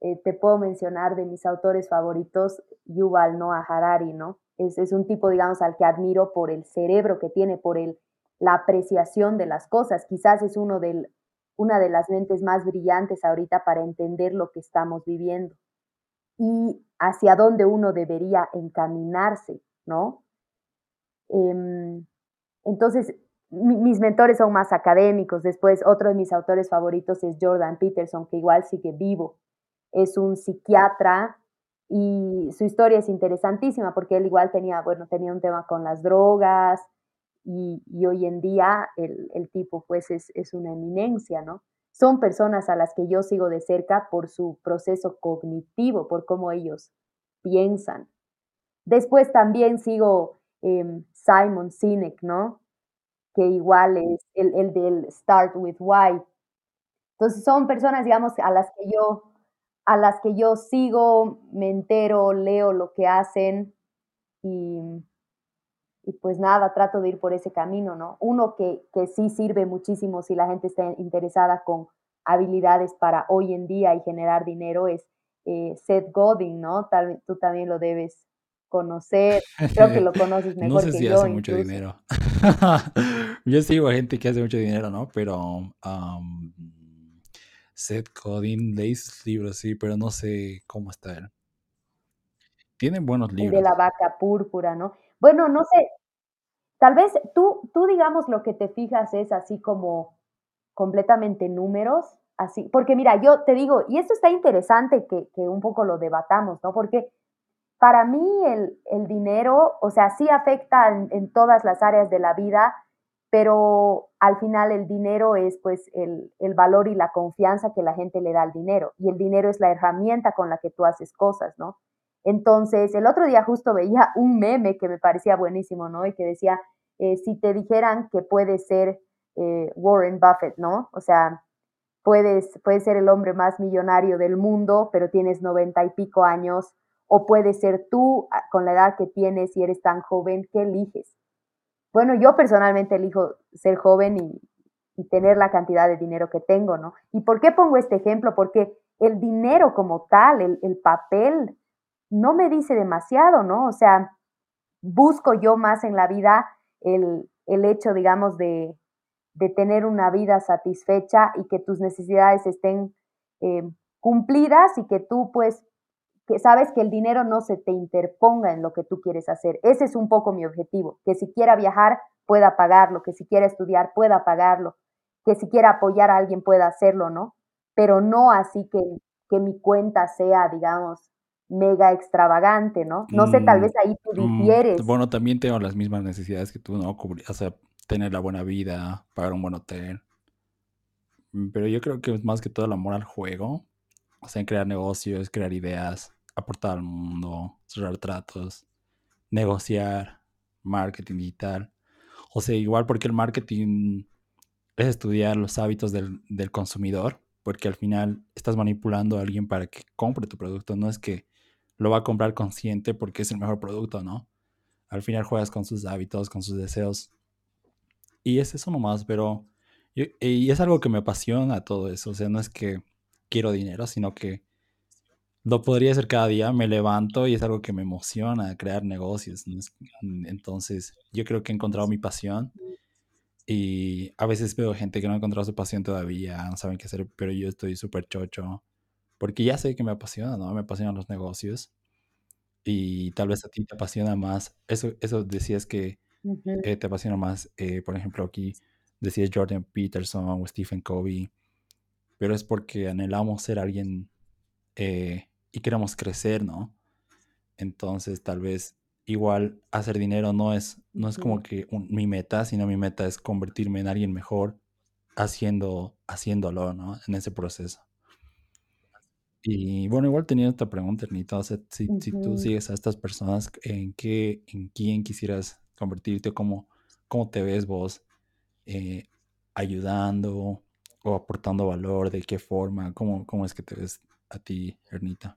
eh, te puedo mencionar de mis autores favoritos, Yuval Noah Harari, ¿no? Es, un tipo, digamos, al que admiro por el cerebro que tiene, por el, la apreciación de las cosas. Quizás es uno del, una de las mentes más brillantes ahorita para entender lo que estamos viviendo y hacia dónde uno debería encaminarse, ¿no? Em, entonces, mis mentores son más académicos. Después, otro de mis autores favoritos es Jordan Peterson, que igual sigue vivo. Es un psiquiatra y su historia es interesantísima porque él igual tenía, bueno, tenía un tema con las drogas y, hoy en día el, el tipo pues es, es, una eminencia, ¿no? Son personas a las que yo sigo de cerca por su proceso cognitivo, por cómo ellos piensan. Después también sigo em, Simon Sinek, ¿no? Que igual es el, el, del Start with Why. Entonces son personas, digamos, a las que yo, a las que yo sigo, me entero, leo lo que hacen y, y pues nada, trato de ir por ese camino, ¿no? Uno que, que sí sirve muchísimo si la gente está interesada con habilidades para hoy en día y generar dinero es eh, Seth Godin, ¿no? Tal, tú también lo debes conocer, creo que lo conoces mejor no sé que si yo. hace mucho dinero. yo sigo a gente que hace mucho dinero, ¿no? Pero um, Seth Godin leí sus libros, sí, pero no sé cómo está él. Tiene buenos libros. El de la vaca púrpura, ¿no? Bueno, no sé, tal vez tú, tú digamos lo que te fijas es así como completamente números, así, porque mira, yo te digo, y esto está interesante que, que un poco lo debatamos, ¿no? Porque para mí el, el dinero, o sea, sí afecta en, en, todas las áreas de la vida, pero al final el dinero es pues el, el valor y la confianza que la gente le da al dinero, y el dinero es la herramienta con la que tú haces cosas, ¿no? Entonces, el otro día justo veía un meme que me parecía buenísimo, ¿no? Y que decía, eh, si te dijeran que puedes ser eh, Warren Buffett, ¿no? O sea, puedes, puedes ser el hombre más millonario del mundo, pero tienes noventa y pico años, o puedes ser tú ah, con la edad que tienes y eres tan joven, ¿qué eliges? Bueno, yo personalmente elijo ser joven y, y tener la cantidad de dinero que tengo, ¿no? ¿Y por qué pongo este ejemplo? Porque el dinero como tal, el, el papel, no me dice demasiado, ¿no? O sea, busco yo más en la vida el, el hecho, digamos, de, de, tener una vida satisfecha y que tus necesidades estén eh, cumplidas y que tú pues que sabes que el dinero no se te interponga en lo que tú quieres hacer. Ese es un poco mi objetivo, que si quiera viajar pueda pagarlo, que si quiera estudiar pueda pagarlo, que si quiera apoyar a alguien pueda hacerlo, ¿no? Pero no así que, que mi cuenta sea, digamos, mega extravagante, ¿no? No sé, tal mm, vez ahí tú mm, difieres. bueno, también tengo las mismas necesidades que tú, ¿no? o sea, tener la buena vida, pagar un buen hotel. Mm, pero yo creo que es más que todo el amor al juego. O sea, en crear negocios, crear ideas, aportar al mundo, cerrar tratos, negociar, marketing digital. O sea, igual porque el marketing es estudiar los hábitos del, del consumidor, porque al final estás manipulando a alguien para que compre tu producto. No es que lo va a comprar consciente porque es el mejor producto, ¿no? Al final juegas con sus hábitos, con sus deseos. Y es eso nomás, pero... Y, es algo que me apasiona todo eso. O sea, no es que quiero dinero, sino que lo podría hacer cada día. Me levanto y es algo que me emociona, crear negocios. Entonces, yo creo que he encontrado mi pasión. Y a veces veo gente que no ha encontrado su pasión todavía, no saben qué hacer, pero yo estoy súper chocho porque ya sé que me apasiona, ¿no? Me apasionan los negocios y tal vez a ti te apasiona más, eso, eso decías que eh, te apasiona más, eh, por ejemplo, aquí decías Jordan Peterson o Stephen Covey, pero es porque anhelamos ser alguien eh, y queremos crecer, ¿no? Entonces tal vez igual hacer dinero no es, no es como que mi meta, sino mi meta es convertirme en alguien mejor haciendo, haciéndolo, ¿no? En ese proceso. Y bueno, igual tenía otra pregunta, Ernita. O sea, si, si tú sigues a estas personas, ¿en qué, en quién quisieras convertirte? ¿Cómo, cómo te ves vos eh, ayudando o aportando valor? ¿De qué forma? ¿Cómo, ¿Cómo es que te ves a ti, Ernita?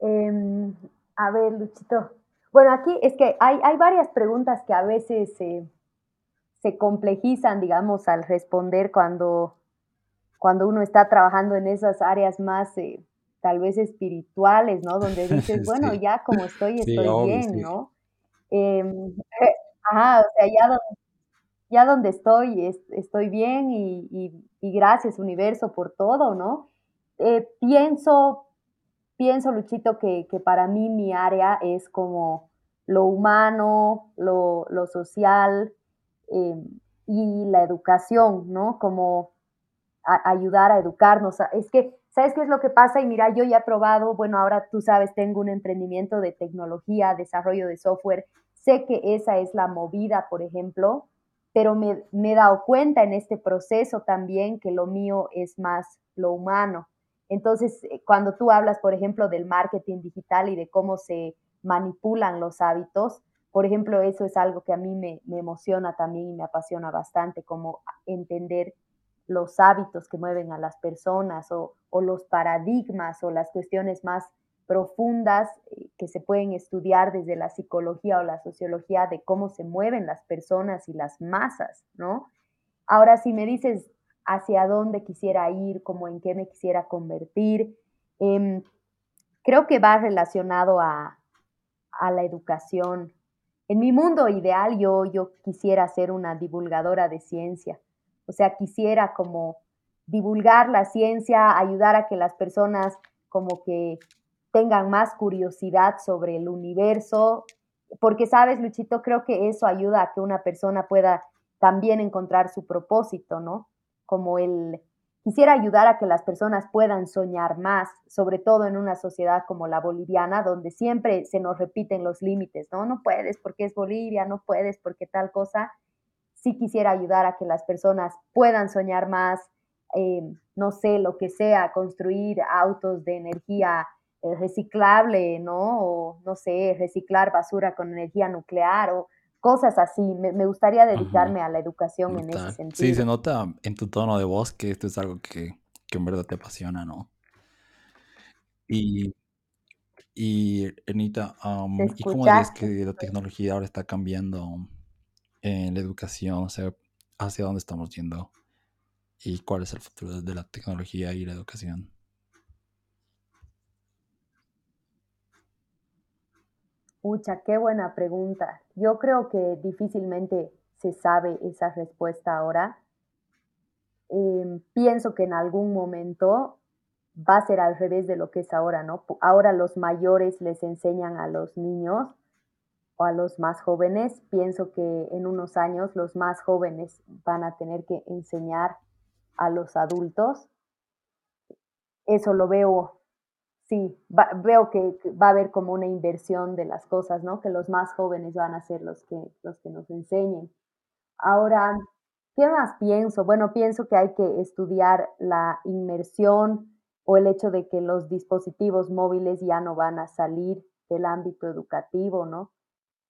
Em, a ver, Luchito. Bueno, aquí es que hay, hay varias preguntas que a veces eh, se complejizan, digamos, al responder cuando, cuando uno está trabajando en esas áreas más eh, tal vez espirituales, ¿no? Donde dices, bueno, ya como estoy, estoy bien, ¿no? Em, ajá, o sea, ya donde, ya donde estoy, estoy bien y, gracias universo por todo, ¿no? Eh, pienso, pienso, Luchito, que, que, para mí mi área es como lo humano, lo, lo social, Em, y la educación, ¿no? Como ayudar a educarnos. Es que, ¿sabes qué es lo que pasa? Y mira, yo ya he probado, bueno, ahora tú sabes, tengo un emprendimiento de tecnología, desarrollo de software. Sé que esa es la movida, por ejemplo, pero me, me he dado cuenta en este proceso también que lo mío es más lo humano. Entonces, eh, cuando tú hablas, por ejemplo, del marketing digital y de cómo se manipulan los hábitos, por ejemplo, eso es algo que a mí me, emociona también y me apasiona bastante, como entender los hábitos que mueven a las personas o, los paradigmas o las cuestiones más profundas eh, que se pueden estudiar desde la psicología o la sociología de cómo se mueven las personas y las masas, ¿no? Ahora, si me dices hacia dónde quisiera ir, como en qué me quisiera convertir, em, creo que va relacionado a, a la educación, en mi mundo ideal yo, yo quisiera ser una divulgadora de ciencia, o sea, quisiera como divulgar la ciencia, ayudar a que las personas como que tengan más curiosidad sobre el universo, porque sabes, Luchito, creo que eso ayuda a que una persona pueda también encontrar su propósito, ¿no? Como el, Quisiera ayudar a que las personas puedan soñar más, sobre todo en una sociedad como la boliviana, donde siempre se nos repiten los límites, ¿no? No puedes porque es Bolivia, no puedes porque tal cosa. Sí quisiera ayudar a que las personas puedan soñar más, eh, no sé, lo que sea, construir autos de energía eh, reciclable, ¿no? O, no sé, reciclar basura con energía nuclear o cosas así. Me, gustaría dedicarme a la educación en ese sentido. Sí, se nota en tu tono de voz que esto es algo que, en verdad te apasiona, ¿no? Y, y Anita, ¿y cómo dices que la tecnología ahora está cambiando en la educación? O sea, ¿hacia dónde estamos yendo? ¿Y cuál es el futuro de la tecnología y la educación? Pucha, qué buena pregunta. Yo creo que difícilmente se sabe esa respuesta ahora. Em, pienso que en algún momento va a ser al revés de lo que es ahora, ¿no? Ahora los mayores les enseñan a los niños o a los más jóvenes. Pienso que en unos años los más jóvenes van a tener que enseñar a los adultos. Eso lo veo, sí, veo que va a haber como una inversión de las cosas, ¿no? Que los más jóvenes van a ser los que, los que nos enseñen. Ahora, ¿qué más pienso? Bueno, pienso que hay que estudiar la inmersión o el hecho de que los dispositivos móviles ya no van a salir del ámbito educativo, ¿no?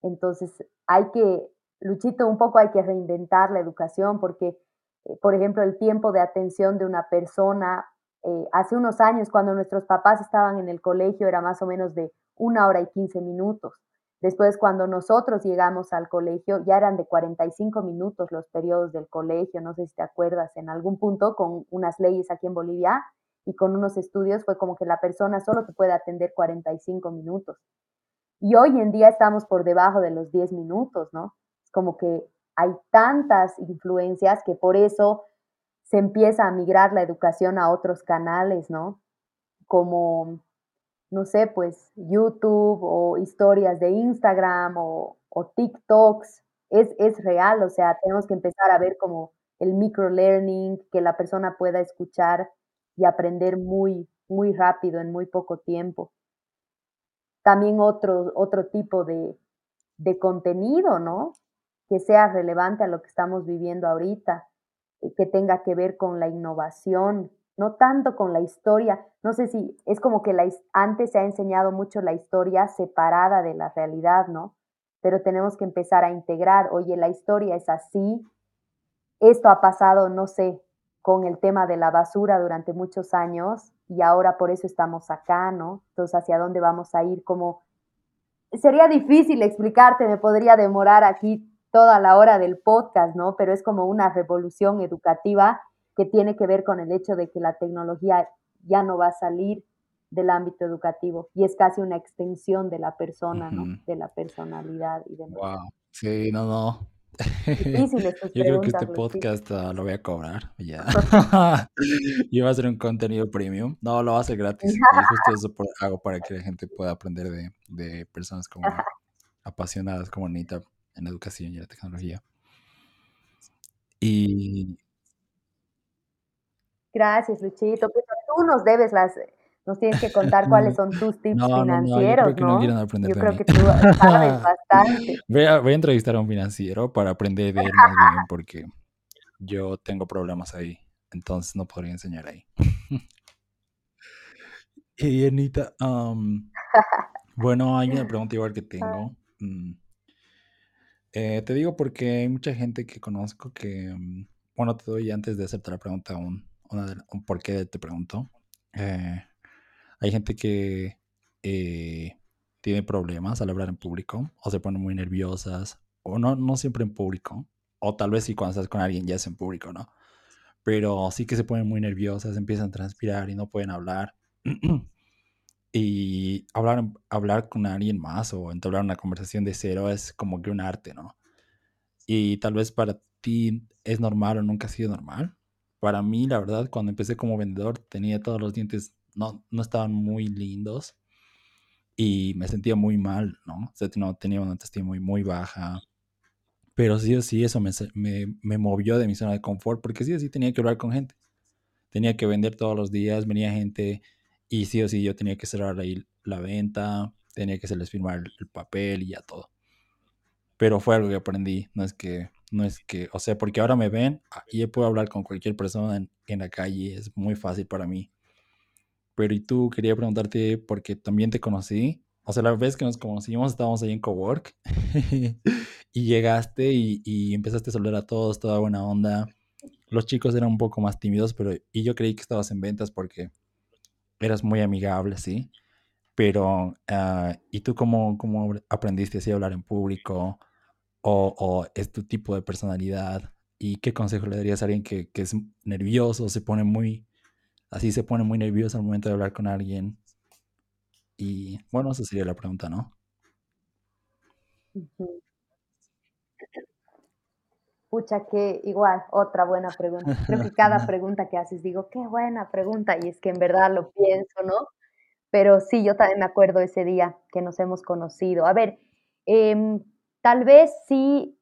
Entonces, hay que, Luchito, un poco hay que reinventar la educación porque, eh, por ejemplo, el tiempo de atención de una persona, eh, hace unos años, cuando nuestros papás estaban en el colegio, era más o menos de una hora y quince minutos. Después, cuando nosotros llegamos al colegio, ya eran de 45 minutos los periodos del colegio, no sé si te acuerdas, en algún punto con unas leyes aquí en Bolivia y con unos estudios fue como que la persona solo te puede atender 45 minutos. Y hoy en día estamos por debajo de los 10 minutos, ¿no? Como que hay tantas influencias que por eso se empieza a migrar la educación a otros canales, ¿no? Como no sé, pues YouTube o historias de Instagram o, TikToks, es, es real, o sea, tenemos que empezar a ver como el microlearning, que la persona pueda escuchar y aprender muy, muy rápido en muy poco tiempo. También otro, otro tipo de, de contenido, ¿no? Que sea relevante a lo que estamos viviendo ahorita, que tenga que ver con la innovación, no tanto con la historia. No sé si es como que la, antes se ha enseñado mucho la historia separada de la realidad, ¿no? Pero tenemos que empezar a integrar, oye, la historia es así, esto ha pasado, no sé, con el tema de la basura durante muchos años y ahora por eso estamos acá, ¿no? Entonces, ¿hacia dónde vamos a ir? Como sería difícil explicarte, me podría demorar aquí toda la hora del podcast, ¿no? Pero es como una revolución educativa que tiene que ver con el hecho de que la tecnología ya no va a salir del ámbito educativo y es casi una extensión de la persona, ¿no? De la personalidad y demás. Wow. Sí, no, no. Yo creo que este podcast ah, lo voy a cobrar, ya. y va a ser un contenido premium. No, lo va a hacer gratis. justo eso hago para que la gente pueda aprender de, de personas como apasionadas como Anita en educación y la tecnología. Y Gracias, Luchito. Pero tú nos debes las, nos tienes que contar cuáles son tus tips no, financieros, no, yo creo que no, yo creo que tú sabes bastante. Voy a, voy a, entrevistar a un financiero para aprender de él más bien, porque yo tengo problemas ahí, entonces no podría enseñar ahí. y Anita, bueno, hay una pregunta igual que tengo. Mm, eh, te digo porque hay mucha gente que conozco que, mm, bueno, te doy antes de hacerte la pregunta un, por qué te pregunto. Eh, hay gente que eh, tiene problemas al hablar en público o se ponen muy nerviosas o no, no siempre en público o tal vez si cuando estás con alguien ya es en público, ¿no? Pero sí que se ponen muy nerviosas, empiezan a transpirar y no pueden hablar. y hablar, hablar con alguien más o entablar una conversación de cero es como que un arte, ¿no? Y tal vez para ti es normal o nunca ha sido normal para mí, la verdad, cuando empecé como vendedor, tenía todos los dientes, no, no estaban muy lindos y me sentía muy mal, ¿no? O sea, no, tenía una autoestima muy, muy baja. Pero sí o sí, eso me, me, movió de mi zona de confort, porque sí o sí tenía que hablar con gente. Tenía que vender todos los días, venía gente y sí o sí yo tenía que cerrar ahí la venta, tenía que hacerles firmar el papel y ya todo. Pero fue algo que aprendí, no es que no es que, o sea, porque ahora me ven ah, y puedo hablar con cualquier persona en, la calle, es muy fácil para mí. Pero y tú, quería preguntarte, porque también te conocí, o sea, la vez que nos conocimos estábamos ahí en Cowork y llegaste y, y, empezaste a saludar a todos, toda buena onda. Los chicos eran un poco más tímidos, pero y yo creí que estabas en ventas porque eras muy amigable, ¿sí? Pero, uh, ¿y tú cómo, cómo aprendiste así a hablar en público? o, es tu tipo de personalidad? ¿Y qué consejo le darías a alguien que, es nervioso, se pone muy, así se pone muy nervioso al momento de hablar con alguien? Y bueno, esa sería la pregunta, ¿no? Pucha, que igual, otra buena pregunta. Creo que cada pregunta que haces digo: "Qué buena pregunta", y es que en verdad lo pienso, ¿no? Pero sí, yo también me acuerdo ese día que nos hemos conocido. A ver, em, tal vez sí,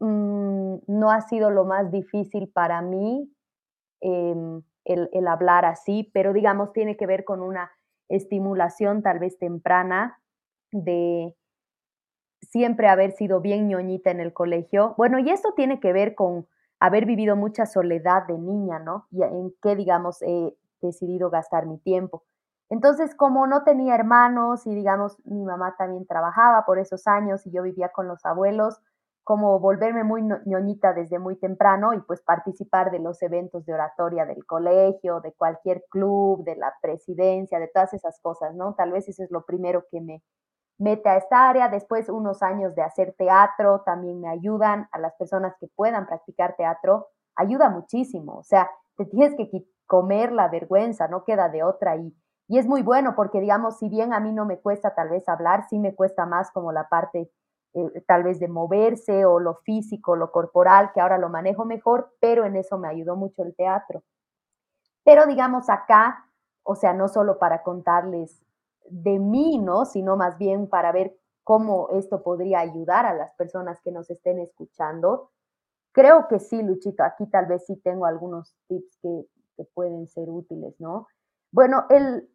mm, no ha sido lo más difícil para mí, em, el el hablar así, pero digamos, tiene que ver con una estimulación tal vez temprana de siempre haber sido bien ñoñita en el colegio. Bueno, y eso tiene que ver con haber vivido mucha soledad de niña, ¿no? Y en qué, digamos, he decidido gastar mi tiempo. Entonces, como no tenía hermanos y, digamos, mi mamá también trabajaba por esos años y yo vivía con los abuelos, como volverme muy ñoñita desde muy temprano y pues participar de los eventos de oratoria del colegio, de cualquier club, de la presidencia, de todas esas cosas, ¿no? Tal vez eso es lo primero que me, mete a esta área. Después, unos años de hacer teatro también me ayudan a las personas que puedan practicar teatro. Ayuda muchísimo. O sea, te tienes que comer la vergüenza, no queda de otra. Y, y es muy bueno porque, digamos, si bien a mí no me cuesta tal vez hablar, sí me cuesta más como la parte eh, tal vez de moverse o lo físico, lo corporal, que ahora lo manejo mejor, pero en eso me ayudó mucho el teatro. Pero digamos acá, o sea, no solo para contarles de mí, ¿no? Sino más bien para ver cómo esto podría ayudar a las personas que nos estén escuchando. Creo que sí, Luchito, aquí tal vez sí tengo algunos tips que, que pueden ser útiles, ¿no? Bueno, el,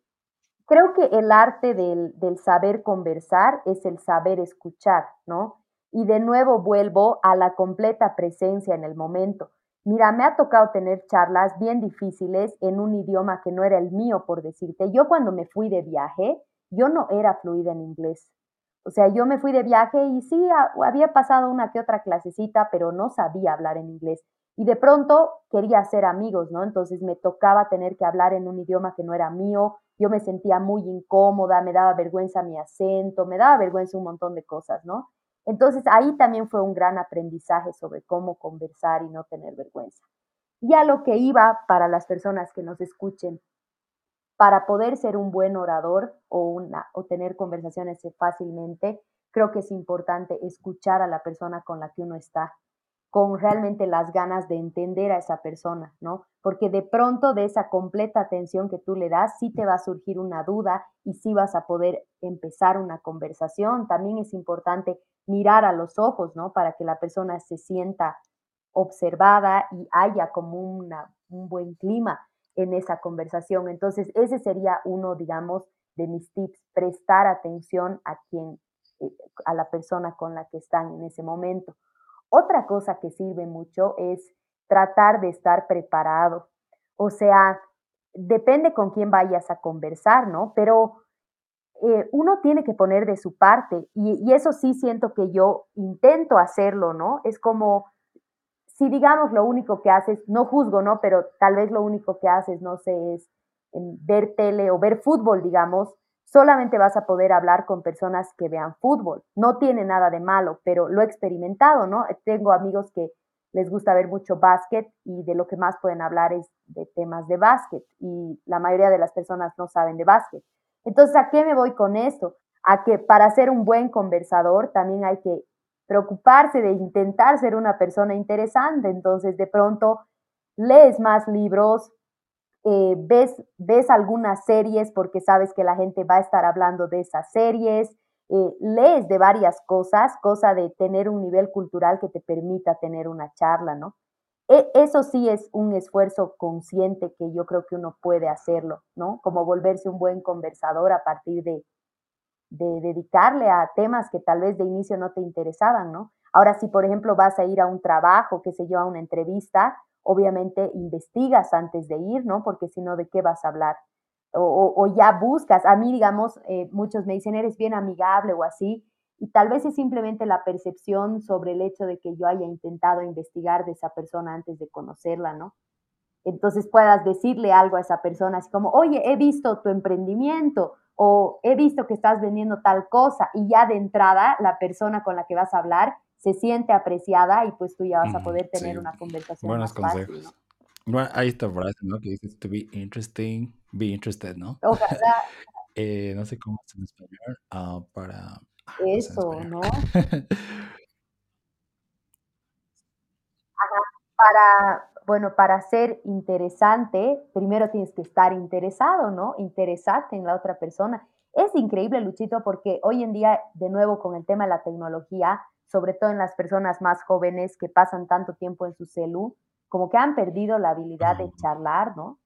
creo que el arte del, del saber conversar es el saber escuchar, ¿no? Y de nuevo vuelvo a la completa presencia en el momento. Mira, me ha tocado tener charlas bien difíciles en un idioma que no era el mío, por decirte. Yo cuando me fui de viaje, yo no era fluida en inglés. O sea, yo me fui de viaje y sí, había pasado una que otra clasecita, pero no sabía hablar en inglés. Y de pronto quería hacer amigos, ¿no? Entonces me tocaba tener que hablar en un idioma que no era mío. Yo me sentía muy incómoda, me daba vergüenza mi acento, me daba vergüenza un montón de cosas, ¿no? Entonces ahí también fue un gran aprendizaje sobre cómo conversar y no tener vergüenza. Y a lo que iba para las personas que nos escuchen, para poder ser un buen orador o, una, o tener conversaciones fácilmente, creo que es importante escuchar a la persona con la que uno está con realmente las ganas de entender a esa persona, ¿no? Porque de pronto de esa completa atención que tú le das, sí te va a surgir una duda y sí vas a poder empezar una conversación. También es importante mirar a los ojos, ¿no? Para que la persona se sienta observada y haya como una, un buen clima en esa conversación. Entonces, ese sería uno, digamos, de mis tips, prestar atención a quien, eh, a la persona con la que están en ese momento. Otra cosa que sirve mucho es tratar de estar preparado. O sea, depende con quién vayas a conversar, ¿no? Pero eh, uno tiene que poner de su parte y, y, eso sí siento que yo intento hacerlo, ¿no? Es como si digamos lo único que haces, no juzgo, ¿no? Pero tal vez lo único que haces, no sé, es ver tele o ver fútbol, digamos, solamente vas a poder hablar con personas que vean fútbol. No tiene nada de malo, pero lo he experimentado, ¿no? Tengo amigos que les gusta ver mucho básquet y de lo que más pueden hablar es de temas de básquet y la mayoría de las personas no saben de básquet. Entonces, ¿a qué me voy con esto? A que para ser un buen conversador también hay que preocuparse de intentar ser una persona interesante. Entonces, de pronto, lees más libros, eh, ves, ves algunas series porque sabes que la gente va a estar hablando de esas series, eh, lees de varias cosas, cosa de tener un nivel cultural que te permita tener una charla, ¿no? E, eso sí es un esfuerzo consciente que yo creo que uno puede hacerlo, ¿no? Como volverse un buen conversador a partir de, de dedicarle a temas que tal vez de inicio no te interesaban, ¿no? Ahora, si por ejemplo vas a ir a un trabajo, que se lleva a una entrevista, obviamente investigas antes de ir, ¿no? Porque si no, ¿de qué vas a hablar? O, ya buscas, a mí, digamos, eh, muchos me dicen, eres bien amigable o así, y tal vez es simplemente la percepción sobre el hecho de que yo haya intentado investigar de esa persona antes de conocerla, ¿no? Entonces puedas decirle algo a esa persona, así como, oye, he visto tu emprendimiento o he visto que estás vendiendo tal cosa, y ya de entrada la persona con la que vas a hablar se siente apreciada y pues tú ya vas a poder tener una conversación Buenos más consejos. Fácil, ¿no? Bueno, hay esta frase, ¿no? Que dice, to be interesting, be interested, ¿no? Ojalá. eh, no sé cómo es en español, uh, para Ah, pues Eso. ¿no? Ajá, para, bueno, para ser interesante, primero tienes que estar interesado, ¿no? Interesarte en la otra persona. Es increíble, Luchito, porque hoy en día, de nuevo, con el tema de la tecnología, sobre todo en las personas más jóvenes que pasan tanto tiempo en su celu, como que han perdido la habilidad de charlar, ¿no?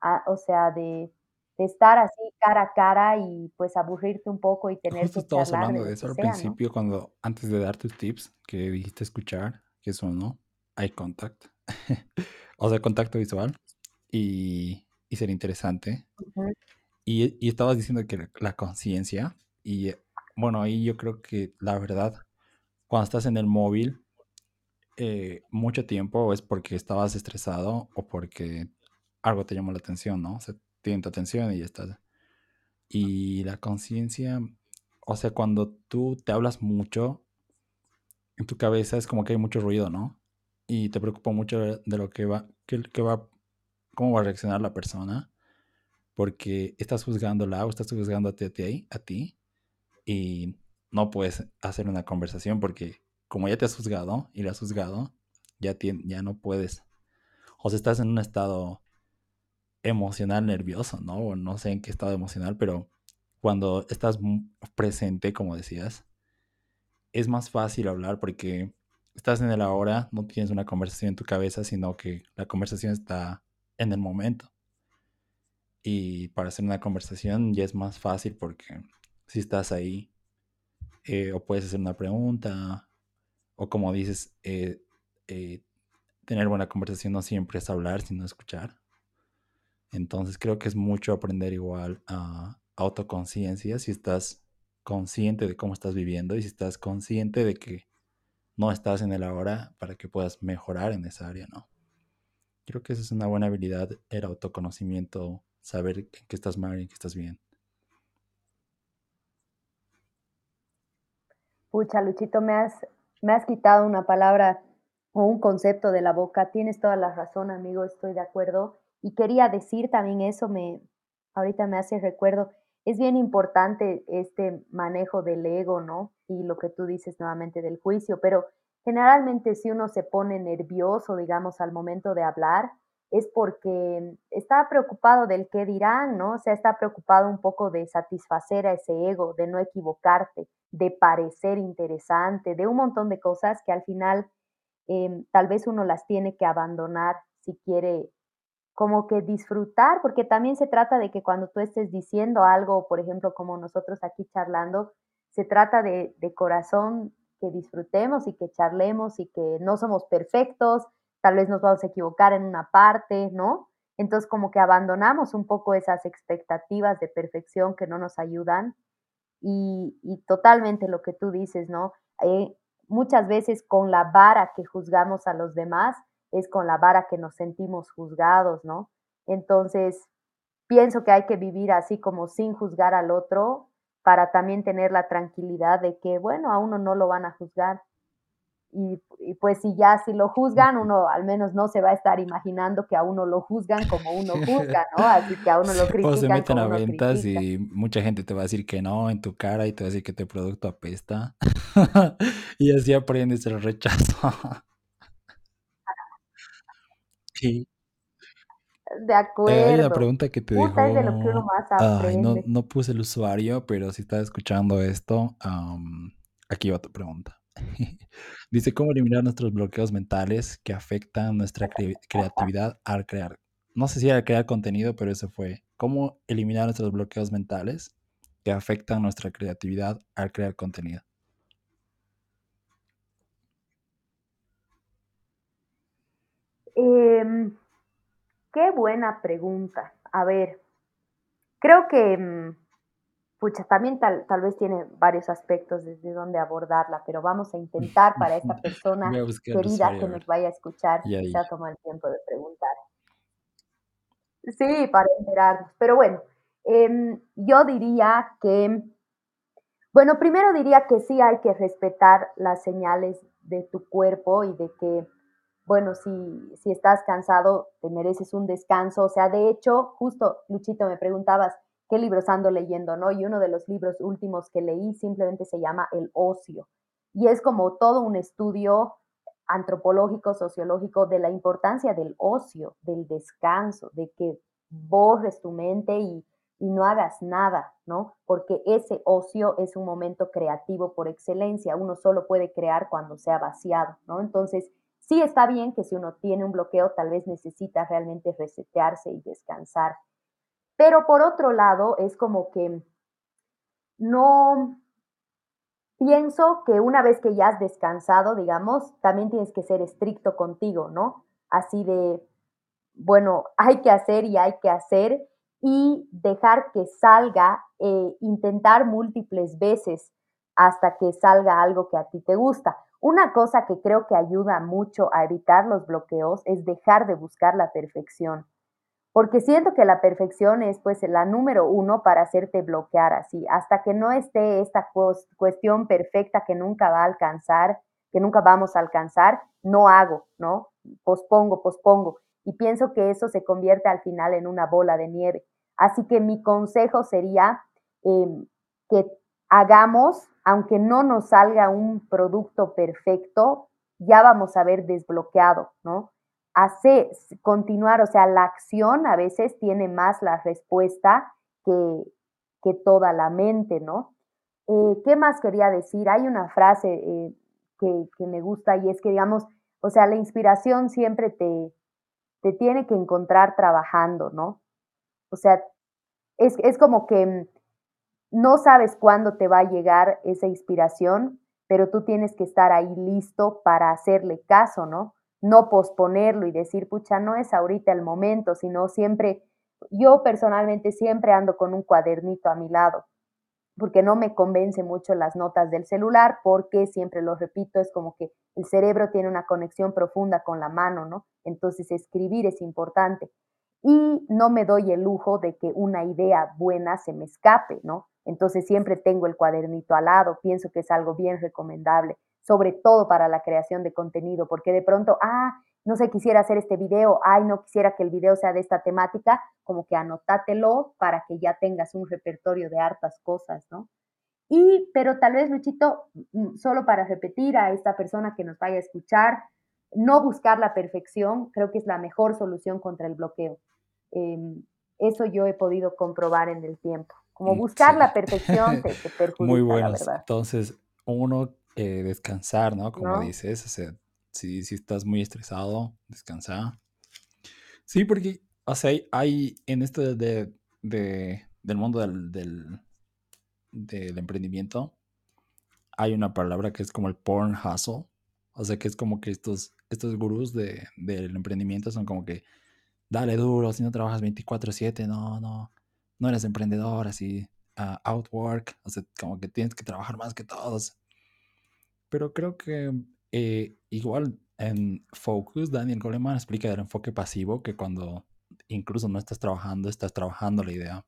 Ah, o sea, de, de estar así cara a cara y pues aburrirte un poco y tener Justo que estabas charlar hablando de eso al sea, ¿no? principio, cuando antes de dar tus tips, que dijiste escuchar, que es uno, eye contact, o sea, contacto visual y, y ser interesante. Y, y estabas diciendo que la, conciencia, y bueno, ahí yo creo que la verdad, cuando estás en el móvil eh, mucho tiempo, es porque estabas estresado o porque algo te llamó la atención, ¿no? O sea, tienen tu atención y ya estás. Y la conciencia, o sea, cuando tú te hablas mucho, en tu cabeza es como que hay mucho ruido, ¿no? Y te preocupa mucho de lo que va, que, que va, cómo va a reaccionar la persona, porque estás juzgándola o estás juzgándote a ti, a ti, y no puedes hacer una conversación porque como ya te has juzgado y la has juzgado, ya, ya no puedes. O sea, estás en un estado emocional nervioso, ¿no? O no sé en qué estado emocional, pero cuando estás presente, como decías, es más fácil hablar porque estás en el ahora, no tienes una conversación en tu cabeza, sino que la conversación está en el momento. Y para hacer una conversación ya es más fácil porque si estás ahí, eh, o puedes hacer una pregunta, o como dices, eh, eh, tener buena conversación no siempre es hablar, sino escuchar. Entonces creo que es mucho aprender igual a autoconciencia si estás consciente de cómo estás viviendo y si estás consciente de que no estás en el ahora para que puedas mejorar en esa área, ¿no? Creo que esa es una buena habilidad, el autoconocimiento, saber en qué estás mal y en qué estás bien. Pucha, Luchito, me has, me has quitado una palabra o un concepto de la boca. Tienes toda la razón, amigo, estoy de acuerdo. Y quería decir también eso, me, ahorita me hace recuerdo, es bien importante este manejo del ego, ¿no? Y lo que tú dices nuevamente del juicio, pero generalmente si uno se pone nervioso, digamos, al momento de hablar, es porque está preocupado del qué dirán, ¿no? O sea, está preocupado un poco de satisfacer a ese ego, de no equivocarte de parecer interesante, de un montón de cosas que al final eh, tal vez uno las tiene que abandonar si quiere como que disfrutar, porque también se trata de que cuando tú estés diciendo algo, por ejemplo, como nosotros aquí charlando, se trata de, de corazón que disfrutemos y que charlemos y que no somos perfectos, tal vez nos vamos a equivocar en una parte, ¿no? Entonces como que abandonamos un poco esas expectativas de perfección que no nos ayudan y, y totalmente lo que tú dices, ¿no? Eh, muchas veces con la vara que juzgamos a los demás es con la vara que nos sentimos juzgados, ¿no? Entonces, pienso que hay que vivir así como sin juzgar al otro para también tener la tranquilidad de que, bueno, a uno no lo van a juzgar. Y, y, pues si ya si lo juzgan, uno al menos no se va a estar imaginando que a uno lo juzgan como uno juzga, ¿no? Así que a uno lo o se critican meten como a ventas critica. y mucha gente te va a decir que no en tu cara y te va a decir que tu producto apesta. y así aprendes el rechazo. sí. De Eh, hay una acuerdo. pregunta que te Puta, es de lo que uno dejó. más Ay, no, no puse el usuario, pero si estás escuchando esto, um, aquí va tu pregunta. Dice, ¿cómo eliminar nuestros bloqueos mentales que afectan nuestra cre creatividad al crear? No sé si al crear contenido, pero eso fue. ¿Cómo eliminar nuestros bloqueos mentales que afectan nuestra creatividad al crear contenido? Eh, qué buena pregunta. A ver, creo que, mm, pucha, también tal, tal vez tiene varios aspectos desde donde abordarla, pero vamos a intentar para esta persona querida que nos vaya a escuchar se ha tomado el tiempo de preguntar. Sí, para enterarnos. Pero bueno, eh, yo diría que, bueno, primero diría que sí hay que respetar las señales de tu cuerpo y de que bueno, si, si estás cansado, te mereces un descanso. O sea, de hecho, justo, Luchito, me preguntabas, qué libros ando leyendo, ¿no? Y uno de los libros últimos que leí simplemente se llama El ocio. Y es como todo un estudio antropológico, sociológico de la importancia del ocio, del descanso, de que borres tu mente y, y no hagas nada, ¿no? Porque ese ocio es un momento creativo por excelencia. Uno solo puede crear cuando sea vaciado, ¿no? Entonces, sí está bien que si uno tiene un bloqueo, tal vez necesita realmente resetearse y descansar. Pero por otro lado, es como que no pienso que una vez que ya has descansado, digamos, también tienes que ser estricto contigo, ¿no? Así de, bueno, hay que hacer y hay que hacer y dejar que salga, eh, intentar múltiples veces hasta que salga algo que a ti te gusta. Una cosa que creo que ayuda mucho a evitar los bloqueos es dejar de buscar la perfección, porque siento que la perfección es pues la número uno para hacerte bloquear así, hasta que no esté esta cuestión perfecta que nunca va a alcanzar, que nunca vamos a alcanzar, no hago, ¿no? Pospongo, pospongo. Y pienso que eso se convierte al final en una bola de nieve. Así que mi consejo sería em, que hagamos, aunque no nos salga un producto perfecto, ya vamos a haber desbloqueado, ¿no? Hace continuar, o sea, la acción a veces tiene más la respuesta que, que toda la mente, ¿no? Eh, ¿Qué más quería decir? Hay una frase eh, que, que, me gusta y es que, digamos, o sea, la inspiración siempre te, te tiene que encontrar trabajando, ¿no? O sea, es, es como que no sabes cuándo te va a llegar esa inspiración, pero tú tienes que estar ahí listo para hacerle caso, ¿no? No posponerlo y decir, pucha, no es ahorita el momento, sino siempre, yo personalmente siempre ando con un cuadernito a mi lado, porque no me convence mucho las notas del celular, porque siempre lo repito, es como que el cerebro tiene una conexión profunda con la mano, ¿no? Entonces escribir es importante. Y no me doy el lujo de que una idea buena se me escape, ¿no? Entonces siempre tengo el cuadernito al lado, pienso que es algo bien recomendable, sobre todo para la creación de contenido, porque de pronto, ah, no sé, quisiera hacer este video, ay, no quisiera que el video sea de esta temática, como que anótatelo para que ya tengas un repertorio de hartas cosas, ¿no? Y, pero tal vez, Luchito, mm, solo para repetir a esta persona que nos vaya a escuchar, no buscar la perfección, creo que es la mejor solución contra el bloqueo. Em, eso yo he podido comprobar en el tiempo. Como mm, buscar la perfección te, perjudica, Muy bueno. Entonces, uno, eh, descansar, ¿no? Como dices, o sea, si, si estás muy estresado, descansar. Sí, porque, o sea, hay, en esto de, de, del mundo del, del, del, emprendimiento, hay una palabra que es como el porn hustle. O sea, que es como que estos, estos gurús de, del emprendimiento son como que, dale duro, si no trabajas 24/7, no, no, no eres emprendedor, así, uh, outwork, o sea, como que tienes que trabajar más que todos. Pero creo que eh, igual en Focus, Daniel Goleman explica el enfoque pasivo, que cuando incluso no estás trabajando, estás trabajando la idea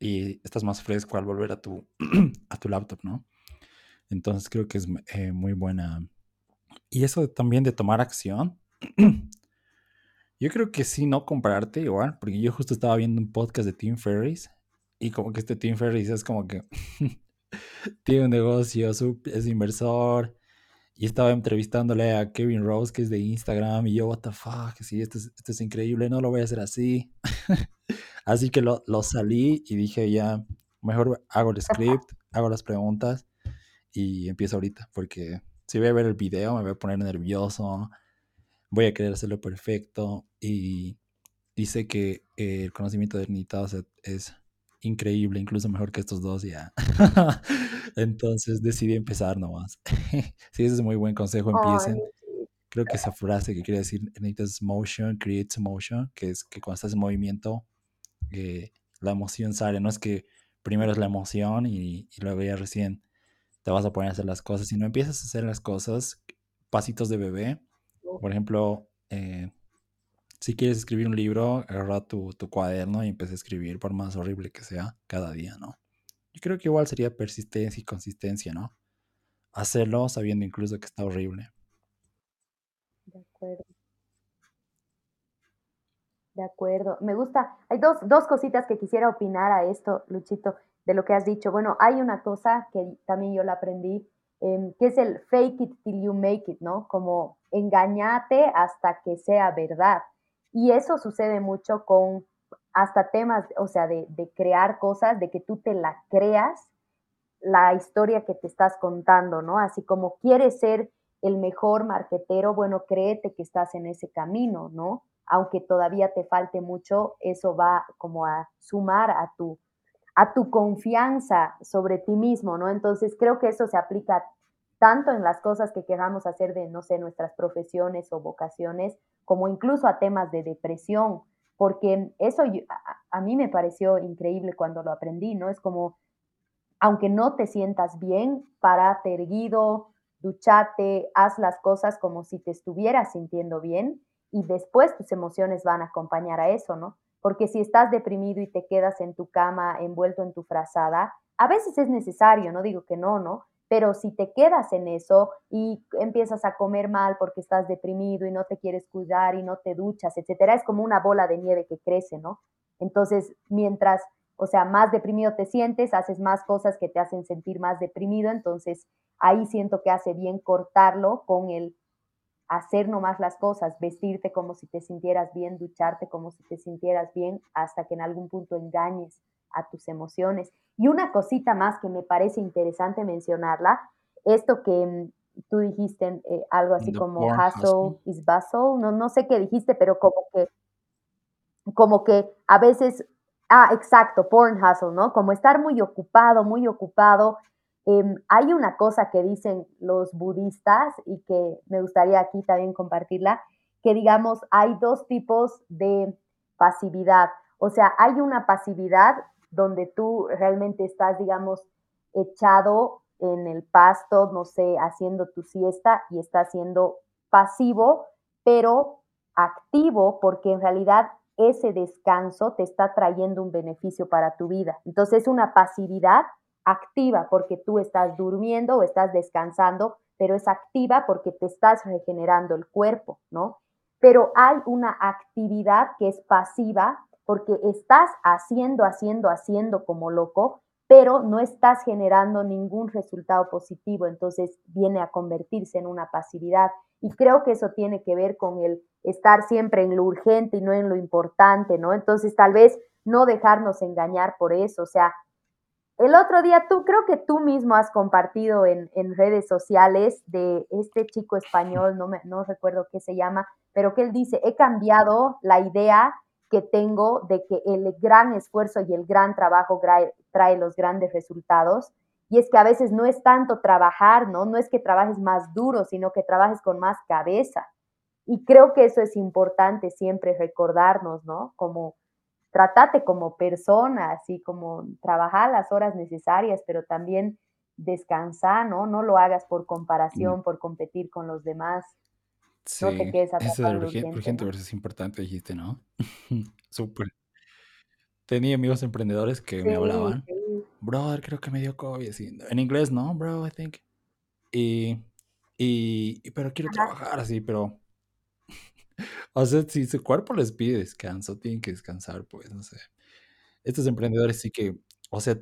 y estás más fresco al volver a tu, a tu laptop, ¿no? Entonces creo que es eh, muy buena. Y eso también de tomar acción. Yo creo que sí, no compararte igual, porque yo justo estaba viendo un podcast de Tim Ferriss y como que este Tim Ferriss es como que tiene un negocio, es inversor. Y estaba entrevistándole a Kevin Rose que es de Instagram y yo, what the fuck, sí, esto es, esto es increíble, no lo voy a hacer así. así que lo, lo salí y dije ya, mejor hago el script, hago las preguntas y empiezo ahorita, porque si voy a ver el video me voy a poner nervioso voy a querer hacerlo perfecto. Y, dice que el conocimiento de Ernita es increíble, incluso mejor que estos dos ya. Entonces decidí empezar nomás. sí, ese es muy buen consejo, empiecen. Creo que esa frase que quiere decir es motion creates motion, que es que cuando estás en movimiento, eh, la emoción sale. No es que primero es la emoción y, y, luego ya recién te vas a poner a hacer las cosas, sino empiezas a hacer las cosas, pasitos de bebé, por ejemplo, eh, si quieres escribir un libro, agarra tu, tu, cuaderno y empieza a escribir, por más horrible que sea, cada día, ¿no? Yo creo que igual sería persistencia y consistencia, ¿no? Hacerlo sabiendo incluso que está horrible. De acuerdo. De acuerdo. Me gusta. Hay dos, dos cositas que quisiera opinar a esto, Luchito, de lo que has dicho. Bueno, hay una cosa que también yo la aprendí, em, que es el fake it till you make it, ¿no? Como engañate hasta que sea verdad. Y eso sucede mucho con hasta temas, o sea, de, de crear cosas, de que tú te la creas la historia que te estás contando, ¿no? Así como quieres ser el mejor marquetero, bueno, créete que estás en ese camino, ¿no? Aunque todavía te falte mucho, eso va como a sumar a tu, a tu confianza sobre ti mismo, ¿no? Entonces creo que eso se aplica tanto en las cosas que queramos hacer de, no sé, nuestras profesiones o vocaciones, como incluso a temas de depresión, porque eso a, a mí me pareció increíble cuando lo aprendí, ¿no? Es como, aunque no te sientas bien, parate erguido, duchate, haz las cosas como si te estuvieras sintiendo bien y después tus emociones van a acompañar a eso, ¿no? Porque si estás deprimido y te quedas en tu cama envuelto en tu frazada, a veces es necesario, no digo que no, ¿no? Pero si te quedas en eso y empiezas a comer mal porque estás deprimido y no te quieres cuidar y no te duchas, etcétera, es como una bola de nieve que crece, ¿no? Entonces, mientras, o sea, más deprimido te sientes, haces más cosas que te hacen sentir más deprimido, entonces ahí siento que hace bien cortarlo con el hacer nomás las cosas, vestirte como si te sintieras bien, ducharte como si te sintieras bien, hasta que en algún punto engañes a tus emociones. Y una cosita más que me parece interesante mencionarla, esto que mm, tú dijiste, eh, algo así como hustle is bustle, no, no sé qué dijiste, pero como que, como que a veces, ah, exacto, porn hustle, ¿no? Como estar muy ocupado, muy ocupado Em, hay una cosa que dicen los budistas y que me gustaría aquí también compartirla, que digamos hay dos tipos de pasividad. O sea, hay una pasividad donde tú realmente estás, digamos, echado en el pasto, no sé, haciendo tu siesta y estás siendo pasivo, pero activo porque en realidad ese descanso te está trayendo un beneficio para tu vida. Entonces, una pasividad activa porque tú estás durmiendo o estás descansando, pero es activa porque te estás regenerando el cuerpo, ¿no? Pero hay una actividad que es pasiva porque estás haciendo, haciendo, haciendo como loco, pero no estás generando ningún resultado positivo, entonces viene a convertirse en una pasividad. Y creo que eso tiene que ver con el estar siempre en lo urgente y no en lo importante, ¿no? Entonces tal vez no dejarnos engañar por eso, o sea, el otro día tú, creo que tú mismo has compartido en, redes sociales de este chico español, no, me, no recuerdo qué se llama, pero que él dice, he cambiado la idea que tengo de que el gran esfuerzo y el gran trabajo trae, los grandes resultados. Y es que a veces no es tanto trabajar, ¿no? No es que trabajes más duro, sino que trabajes con más cabeza. Y creo que eso es importante siempre recordarnos, ¿no? Como tratate como persona, así como trabajar las horas necesarias, pero también descansar, ¿no? No lo hagas por comparación, por competir con los demás. Sí, no te quedes eso de urgente, urgente versus importante dijiste, ¿no? Súper. Tenía amigos emprendedores que me hablaban, brother, creo que me dio COVID, así, en inglés, ¿no? Bro, I think. Y, y, pero quiero trabajar así, pero o sea, si su cuerpo les pide descanso, tienen que descansar, pues, no sé. Estos emprendedores sí que, o sea,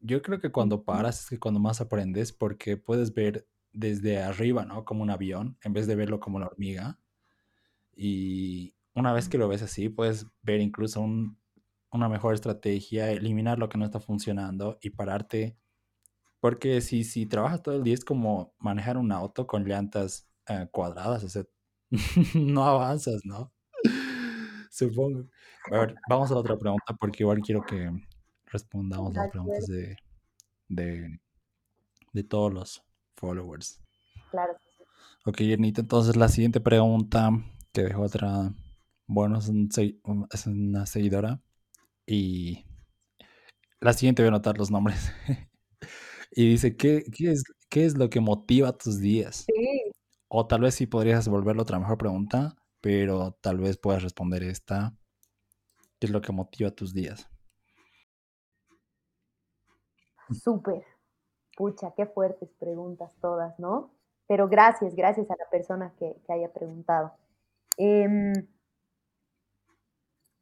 yo creo que cuando paras es que cuando más aprendes porque puedes ver desde arriba, ¿no? Como un avión, en vez de verlo como la hormiga. Y una vez que lo ves así, puedes ver incluso una mejor estrategia, eliminar lo que no está funcionando y pararte. Porque si, si trabajas todo el día es como manejar un auto con llantas eh, cuadradas, o sea, no avanzas, ¿no? Supongo. A ver, vamos a otra pregunta porque igual quiero que respondamos las preguntas de, de, de todos los followers. Claro. Ok, Ernita, entonces la siguiente pregunta que dejó otra, bueno, es, es una seguidora y la siguiente voy a anotar los nombres. y dice, ¿qué, qué, es, ¿qué es lo que motiva tus días? Sí. O tal vez sí podrías volverlo otra mejor pregunta, pero tal vez puedas responder esta. ¿Qué es lo que motiva tus días? Súper. Qué fuertes preguntas todas, ¿no? Pero gracias, gracias a la persona que, haya preguntado. Em,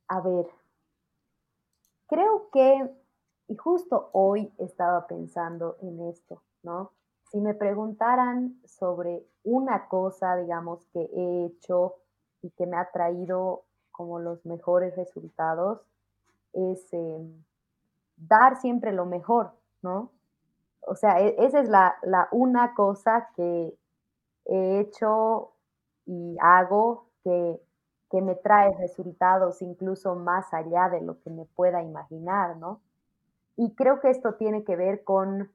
a ver, creo que, y justo hoy estaba pensando en esto, ¿no? Si me preguntaran sobre una cosa, digamos, que he hecho y que me ha traído como los mejores resultados, es em, dar siempre lo mejor, ¿no? O sea, e, esa es la, la una cosa que he hecho y hago que, que me trae resultados incluso más allá de lo que me pueda imaginar, ¿no? Y creo que esto tiene que ver con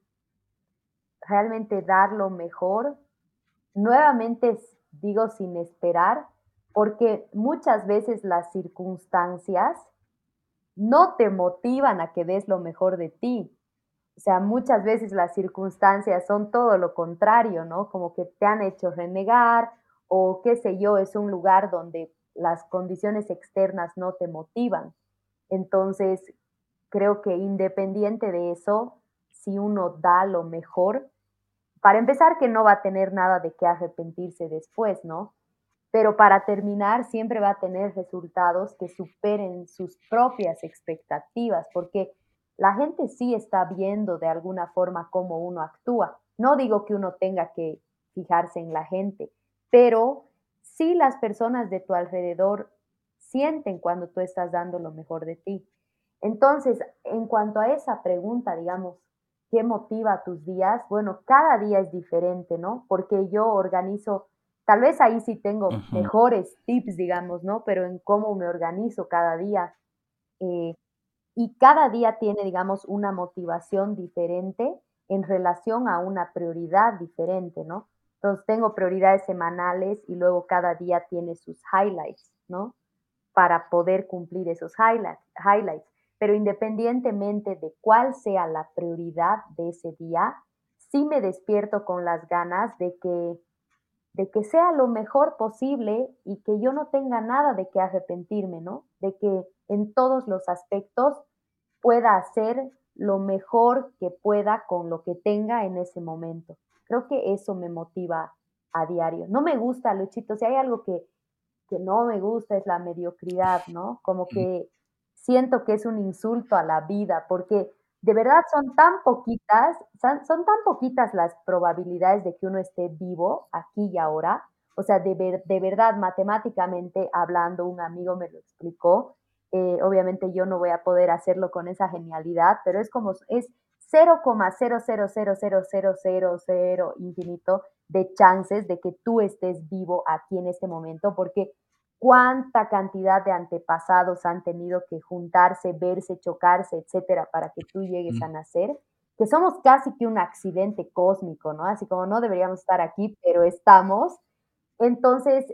realmente dar lo mejor, nuevamente digo sin esperar, porque muchas veces las circunstancias no te motivan a que des lo mejor de ti. O sea, muchas veces las circunstancias son todo lo contrario, ¿no? Como que te han hecho renegar o qué sé yo, es un lugar donde las condiciones externas no te motivan. Entonces, creo que independiente de eso, si uno da lo mejor, para empezar que no va a tener nada de qué arrepentirse después, ¿no? Pero para terminar, siempre va a tener resultados que superen sus propias expectativas, porque la gente sí está viendo de alguna forma cómo uno actúa. No digo que uno tenga que fijarse en la gente, pero sí las personas de tu alrededor sienten cuando tú estás dando lo mejor de ti. Entonces, en cuanto a esa pregunta, digamos, ¿qué motiva tus días? Bueno, cada día es diferente, ¿no? Porque yo organizo, tal vez ahí sí tengo mejores tips, digamos, ¿no? Pero en cómo me organizo cada día. Eh, y cada día tiene, digamos, una motivación diferente en relación a una prioridad diferente, ¿no? Entonces tengo prioridades semanales y luego cada día tiene sus highlights, ¿no? Para poder cumplir esos highlights. Pero independientemente de cuál sea la prioridad de ese día, sí me despierto con las ganas de que, de que sea lo mejor posible y que yo no tenga nada de qué arrepentirme, ¿no? De que en todos los aspectos pueda hacer lo mejor que pueda con lo que tenga en ese momento. Creo que eso me motiva a diario. No me gusta, Luchito, si hay algo que, que no me gusta es la mediocridad, ¿no? Como que siento que es un insulto a la vida, porque de verdad son tan poquitas, son, son tan poquitas las probabilidades de que uno esté vivo aquí y ahora. O sea, de, ver, de verdad, matemáticamente hablando, un amigo me lo explicó. Eh, obviamente yo no voy a poder hacerlo con esa genialidad, pero es como, es 0,0000000 infinito de chances de que tú estés vivo aquí en este momento, porque cuánta cantidad de antepasados han tenido que juntarse, verse, chocarse, etcétera, para que tú llegues a nacer, que somos casi que un accidente cósmico, ¿no? Así como no deberíamos estar aquí, pero estamos. Entonces,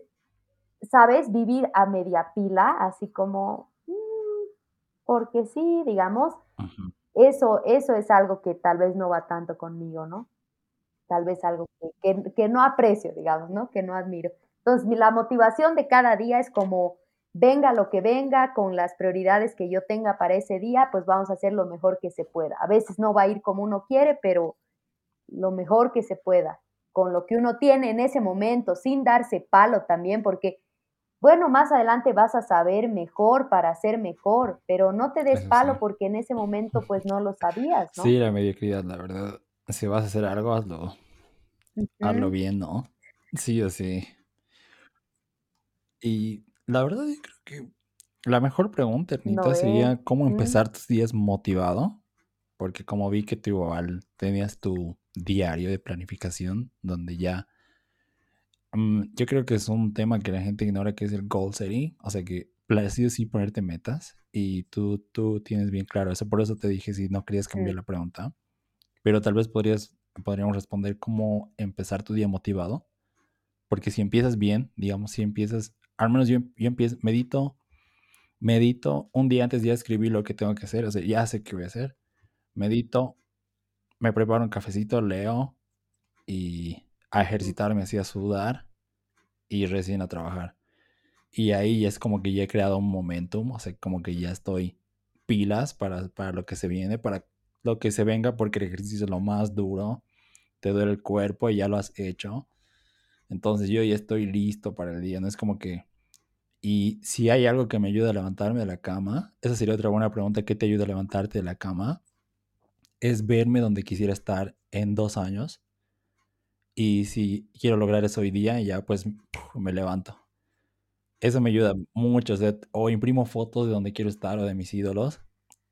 ¿sabes? Vivir a media pila, así como, porque sí, digamos, eso, eso es algo que tal vez no va tanto conmigo, ¿no? Tal vez algo que, que, no aprecio, digamos, ¿no? Que no admiro. Entonces, la motivación de cada día es como, venga lo que venga, con las prioridades que yo tenga para ese día, pues vamos a hacer lo mejor que se pueda. A veces no va a ir como uno quiere, pero lo mejor que se pueda, con lo que uno tiene en ese momento, sin darse palo también, porque bueno, más adelante vas a saber mejor para ser mejor, pero no te des palo porque en ese momento pues no lo sabías, ¿no? Sí, la mediocridad, la verdad. Si vas a hacer algo, hazlo. Hazlo bien, ¿no? Sí o sí. Y la verdad yo creo que la mejor pregunta, Ernita, sería cómo empezar tus días motivado. Porque como vi que tú igual tenías tu diario de planificación donde ya Mm, yo creo que es un tema que la gente ignora que es el goal setting, o sea que sí sí ponerte metas y tú, tú tienes bien claro eso, por eso te dije si no querías cambiar la pregunta, pero tal vez podrías, podríamos responder cómo empezar tu día motivado, porque si empiezas bien, digamos, si empiezas, al menos yo, yo empiezo, medito, medito un día antes ya escribí lo que tengo que hacer, o sea, ya sé qué voy a hacer, medito, me preparo un cafecito, leo y a ejercitarme, así a sudar y recién a trabajar. Y ahí es como que ya he creado un momentum, o sea, como que ya estoy pilas para, para lo que se viene, para lo que se venga, porque el ejercicio es lo más duro, te duele el cuerpo y ya lo has hecho. Entonces yo ya estoy listo para el día, no es como que... Y si hay algo que me ayuda a levantarme de la cama, esa sería otra buena pregunta, ¿qué te ayuda a levantarte de la cama? Es verme donde quisiera estar en dos años. Y si quiero lograr eso hoy día, ya pues me levanto. Eso me ayuda mucho. O, imprimo fotos de donde quiero estar o de mis ídolos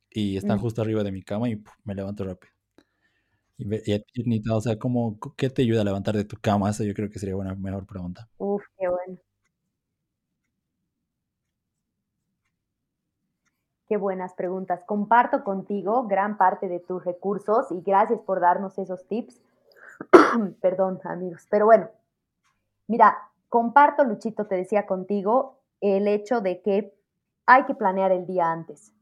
y están mm. justo arriba de mi cama y me levanto rápido. Y, y o sea, ¿cómo, ¿qué te ayuda a levantar de tu cama? Eso yo creo que sería una mejor pregunta. Uf, qué bueno. Qué buenas preguntas. Comparto contigo gran parte de tus recursos y gracias por darnos esos tips. Perdón, amigos. Pero bueno, mira, comparto, Luchito, te decía contigo, el hecho de que hay que planear el día antes.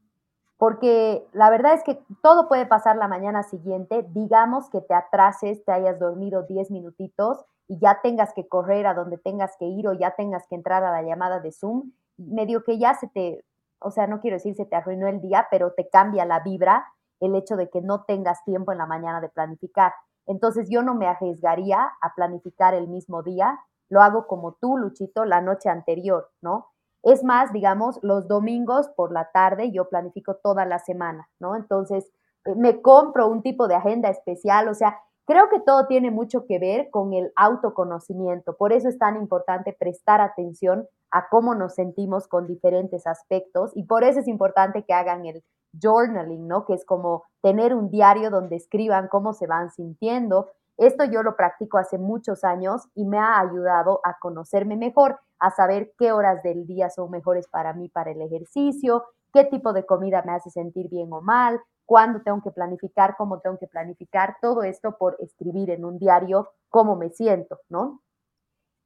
Porque la verdad es que todo puede pasar la mañana siguiente. Digamos que te atrases, te hayas dormido 10 minutitos y ya tengas que correr a donde tengas que ir o ya tengas que entrar a la llamada de Zoom. Medio que ya se te, o sea, no quiero decir se te arruinó el día, pero te cambia la vibra el hecho de que no tengas tiempo en la mañana de planificar. Entonces yo no me arriesgaría a planificar el mismo día, lo hago como tú, Luchito, la noche anterior, ¿no? Es más, digamos, los domingos por la tarde yo planifico toda la semana, ¿no? Entonces, eh, me compro un tipo de agenda especial, o sea, creo que todo tiene mucho que ver con el autoconocimiento. Por eso es tan importante prestar atención a cómo nos sentimos con diferentes aspectos y por eso es importante que hagan el journaling, ¿no? Que es como tener un diario donde escriban cómo se van sintiendo. Esto yo lo practico hace muchos años y me ha ayudado a conocerme mejor, a saber qué horas del día son mejores para mí para el ejercicio, qué tipo de comida me hace sentir bien o mal, cuándo tengo que planificar, cómo tengo que planificar, todo esto por escribir en un diario cómo me siento, ¿no?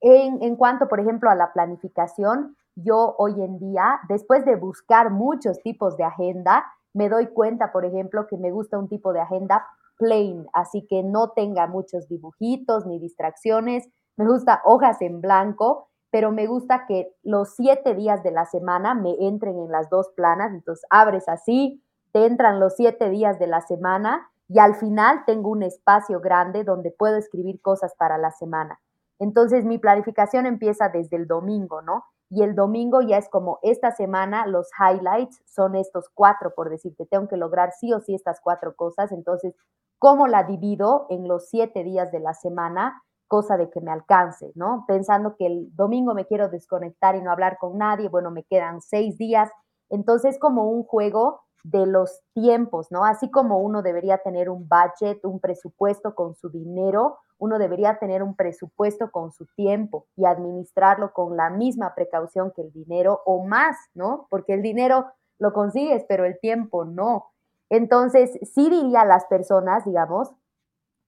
En, cuanto, por ejemplo, a la planificación, yo hoy en día, después de buscar muchos tipos de agenda, me doy cuenta, por ejemplo, que me gusta un tipo de agenda plain, así que no tenga muchos dibujitos ni distracciones. Me gusta hojas en blanco, pero me gusta que los siete días de la semana me entren en las dos planas. Entonces abres así, te entran los siete días de la semana y al final tengo un espacio grande donde puedo escribir cosas para la semana. Entonces mi planificación empieza desde el domingo, ¿no? y el domingo ya es como esta semana los highlights son estos cuatro, por decirte, tengo que lograr sí o sí estas cuatro cosas, entonces, ¿cómo la divido en los siete días de la semana? Cosa de que me alcance, ¿no? Pensando que el domingo me quiero desconectar y no hablar con nadie, bueno, me quedan seis días, entonces como un juego de los tiempos, ¿no? Así como uno debería tener un budget, un presupuesto con su dinero, uno debería tener un presupuesto con su tiempo y administrarlo con la misma precaución que el dinero o más, ¿no? Porque el dinero lo consigues, pero el tiempo no. Entonces, sí diría a las personas, digamos,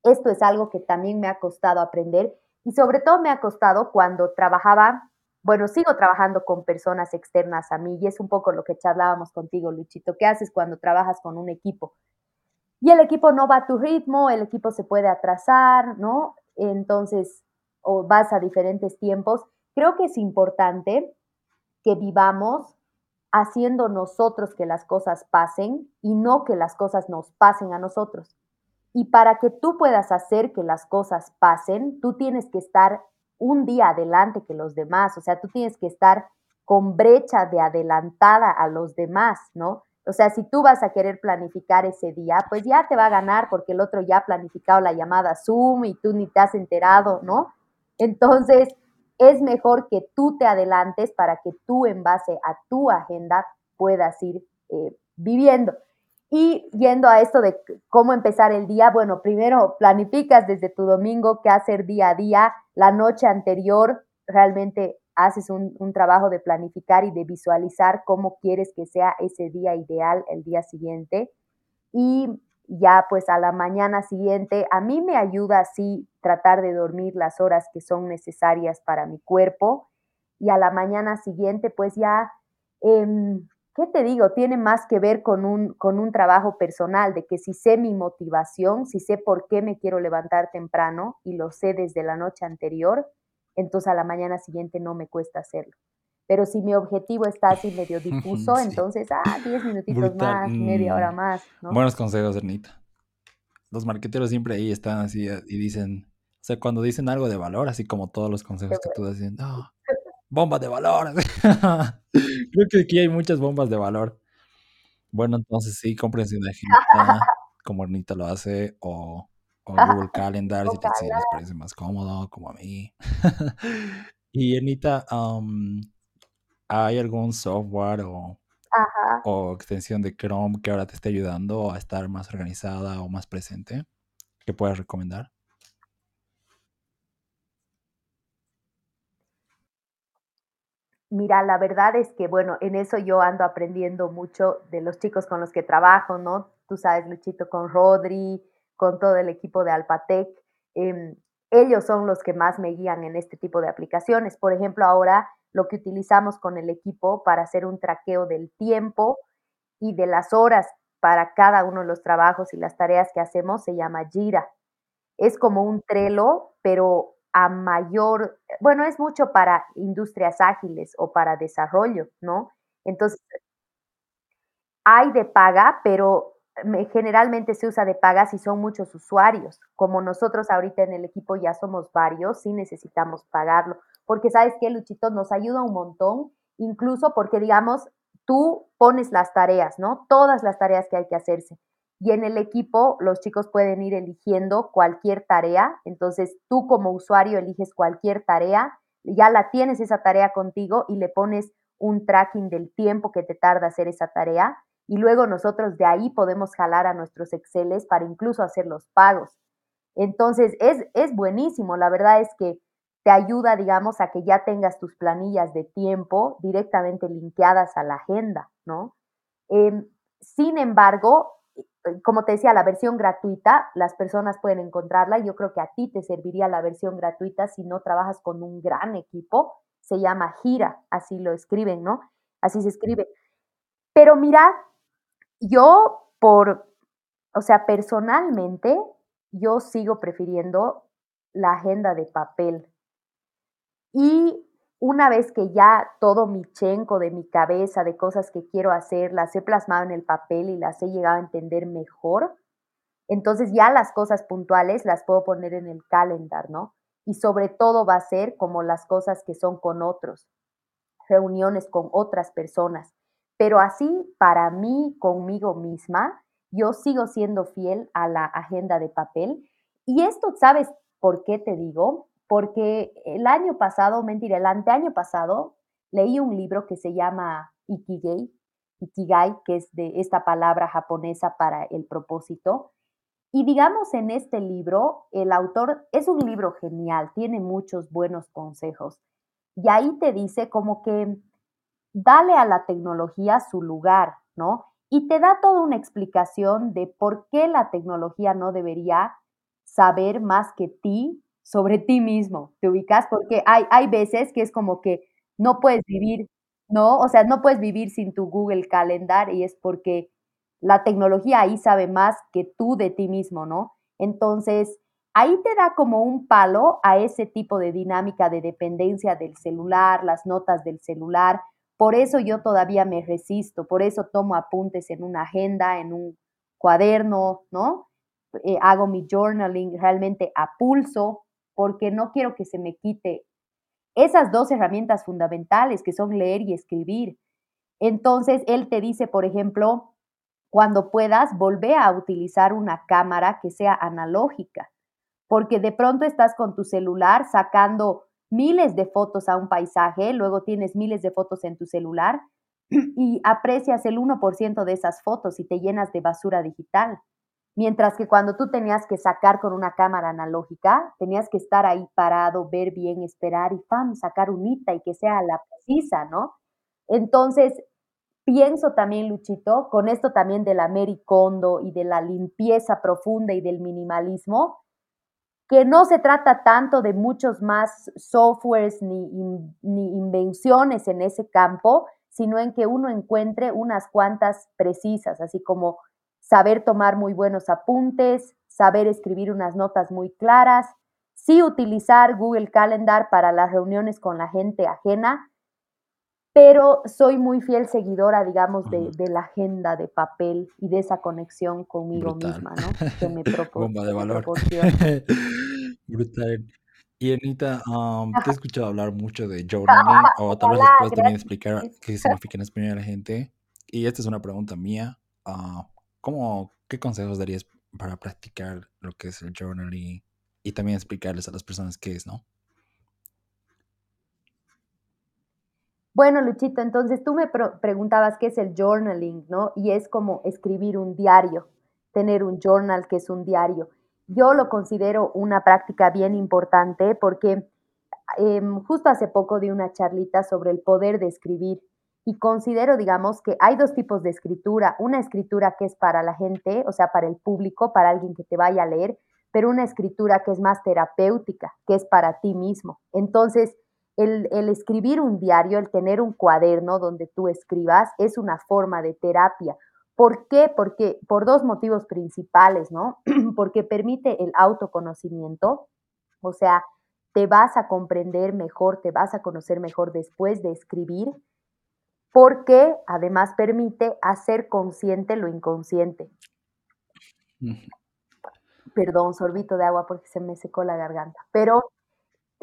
esto es algo que también me ha costado aprender y sobre todo me ha costado cuando trabajaba bueno, sigo trabajando con personas externas a mí y es un poco lo que charlábamos contigo, Luchito. ¿Qué haces cuando trabajas con un equipo? Y el equipo no va a tu ritmo, el equipo se puede atrasar, ¿no? Entonces, o vas a diferentes tiempos. Creo que es importante que vivamos haciendo nosotros que las cosas pasen y no que las cosas nos pasen a nosotros. Y para que tú puedas hacer que las cosas pasen, tú tienes que estar un día adelante que los demás, o sea, tú tienes que estar con brecha de adelantada a los demás, ¿no? O sea, si tú vas a querer planificar ese día, pues ya te va a ganar porque el otro ya ha planificado la llamada Zoom y tú ni te has enterado, ¿no? Entonces, es mejor que tú te adelantes para que tú en base a tu agenda puedas ir eh, viviendo. Y yendo a esto de cómo empezar el día, bueno, primero planificas desde tu domingo qué hacer día a día. La noche anterior realmente haces un, trabajo de planificar y de visualizar cómo quieres que sea ese día ideal el día siguiente. Y ya pues a la mañana siguiente, a mí me ayuda así tratar de dormir las horas que son necesarias para mi cuerpo. Y a la mañana siguiente pues ya... Em, ¿qué te digo? Tiene más que ver con un, con un trabajo personal, de que si sé mi motivación, si sé por qué me quiero levantar temprano y lo sé desde la noche anterior, entonces a la mañana siguiente no me cuesta hacerlo. Pero si mi objetivo está así medio difuso, entonces, ah, 10 minutitos más, media hora más. Buenos consejos, Ernita. Los marqueteros siempre ahí están así y dicen, o sea, cuando dicen algo de valor, así como todos los consejos que tú das, dicen, bombas de valor. Creo que aquí hay muchas bombas de valor. Bueno, entonces sí, cómprense una agenda como Arnita lo hace o, o Google Calendar si, les parece más cómodo, como a mí. y Anita, ¿hay algún software o, o extensión de Chrome que ahora te esté ayudando a estar más organizada o más presente que puedas recomendar? Mira, la verdad es que, bueno, en eso yo ando aprendiendo mucho de los chicos con los que trabajo, ¿no? Tú sabes, Luchito, con Rodri, con todo el equipo de Alpatec. Em, ellos son los que más me guían en este tipo de aplicaciones. Por ejemplo, ahora lo que utilizamos con el equipo para hacer un traqueo del tiempo y de las horas para cada uno de los trabajos y las tareas que hacemos se llama Jira. Es como un Trello, pero a mayor, bueno, es mucho para industrias ágiles o para desarrollo, ¿no? Entonces, hay de paga, pero generalmente se usa de paga si son muchos usuarios. Como nosotros ahorita en el equipo ya somos varios, sí necesitamos pagarlo. Porque sabes que, Luchito, nos ayuda un montón, incluso porque, digamos, tú pones las tareas, ¿no? Todas las tareas que hay que hacerse y en el equipo los chicos pueden ir eligiendo cualquier tarea. Entonces tú como usuario eliges cualquier tarea, ya la tienes esa tarea contigo y le pones un tracking del tiempo que te tarda hacer esa tarea y luego nosotros de ahí podemos jalar a nuestros Exceles para incluso hacer los pagos. Entonces es, es buenísimo, la verdad es que te ayuda, digamos, a que ya tengas tus planillas de tiempo directamente linkeadas a la agenda, ¿no? Em, sin embargo, como te decía, la versión gratuita, las personas pueden encontrarla. Yo creo que a ti te serviría la versión gratuita si no trabajas con un gran equipo. Se llama Gira, así lo escriben, ¿no? Así se escribe. Pero mira, yo por, o sea, personalmente, yo sigo prefiriendo la agenda de papel. Y una vez que ya todo mi chenco de mi cabeza, de cosas que quiero hacer, las he plasmado en el papel y las he llegado a entender mejor, entonces ya las cosas puntuales las puedo poner en el calendar, ¿no? Y sobre todo va a ser como las cosas que son con otros, reuniones con otras personas. Pero así, para mí, conmigo misma, yo sigo siendo fiel a la agenda de papel. Y esto, ¿sabes por qué te digo? Porque el año pasado, mentira, el anteaño pasado, leí un libro que se llama Ikigai, Ikigai, que es de esta palabra japonesa para el propósito. Y digamos, en este libro, el autor es un libro genial, tiene muchos buenos consejos. Y ahí te dice como que dale a la tecnología su lugar, ¿no? Y te da toda una explicación de por qué la tecnología no debería saber más que ti sobre ti mismo, ¿te ubicas? Porque hay, hay veces que es como que no puedes vivir, ¿no? O sea, no puedes vivir sin tu Google Calendar y es porque la tecnología ahí sabe más que tú de ti mismo, ¿no? Entonces, ahí te da como un palo a ese tipo de dinámica de dependencia del celular, las notas del celular. Por eso yo todavía me resisto, por eso tomo apuntes en una agenda, en un cuaderno, ¿no? Eh, hago mi journaling realmente a pulso, porque no quiero que se me quite esas dos herramientas fundamentales que son leer y escribir. Entonces, él te dice, por ejemplo, cuando puedas, volver a utilizar una cámara que sea analógica, porque de pronto estás con tu celular sacando miles de fotos a un paisaje, luego tienes miles de fotos en tu celular y aprecias el 1% de esas fotos y te llenas de basura digital. Mientras que cuando tú tenías que sacar con una cámara analógica, tenías que estar ahí parado, ver bien, esperar y ¡pam! sacar unita y que sea la precisa, ¿no? Entonces, pienso también, Luchito, con esto también de la Kondo y de la limpieza profunda y del minimalismo, que no se trata tanto de muchos más softwares ni, ni invenciones en ese campo, sino en que uno encuentre unas cuantas precisas, así como saber tomar muy buenos apuntes, saber escribir unas notas muy claras, sí utilizar Google Calendar para las reuniones con la gente ajena, pero soy muy fiel seguidora, digamos, de, la agenda de papel y de esa conexión conmigo misma, ¿no? Que me, Bomba de valor. Brutal. Y Anita, te he escuchado hablar mucho de journaling, o tal vez les puedes también explicar qué significa en español a la gente. Y esta es una pregunta mía. Ah, ¿cómo, ¿Qué consejos darías para practicar lo que es el journaling y también explicarles a las personas qué es, ¿no? Bueno, Luchito, entonces tú me preguntabas qué es el journaling, ¿no? Y es como escribir un diario, tener un journal que es un diario. Yo lo considero una práctica bien importante porque em, justo hace poco di una charlita sobre el poder de escribir y considero, digamos, que hay dos tipos de escritura. Una escritura que es para la gente, o sea, para el público, para alguien que te vaya a leer, pero una escritura que es más terapéutica, que es para ti mismo. Entonces, el, escribir un diario, el tener un cuaderno donde tú escribas, es una forma de terapia. ¿Por qué? Porque por dos motivos principales, ¿no? Porque permite el autoconocimiento, o sea, te vas a comprender mejor, te vas a conocer mejor después de escribir, porque además permite hacer consciente lo inconsciente. Perdón, sorbito de agua porque se me secó la garganta, pero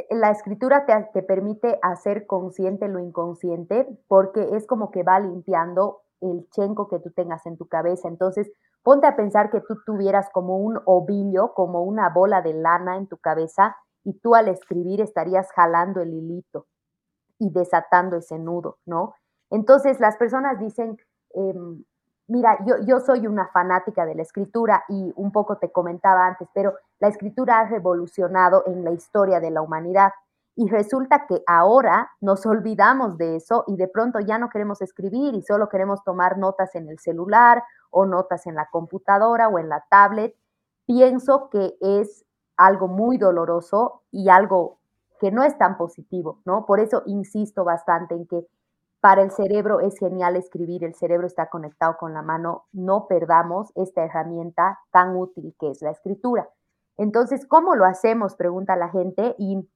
la escritura te, permite hacer consciente lo inconsciente porque es como que va limpiando el chenco que tú tengas en tu cabeza. Entonces, ponte a pensar que tú tuvieras como un ovillo, como una bola de lana en tu cabeza y tú al escribir estarías jalando el hilito y desatando ese nudo, ¿no? Entonces, las personas dicen, em, Mira, yo, yo soy una fanática de la escritura y un poco te comentaba antes, pero la escritura ha revolucionado en la historia de la humanidad. Y resulta que ahora nos olvidamos de eso y de pronto ya no queremos escribir y solo queremos tomar notas en el celular o notas en la computadora o en la tablet. Pienso que es algo muy doloroso y algo que no es tan positivo, ¿no? Por eso insisto bastante en que para el cerebro es genial escribir, el cerebro está conectado con la mano, no perdamos esta herramienta tan útil que es la escritura. Entonces, ¿cómo lo hacemos? Pregunta la gente y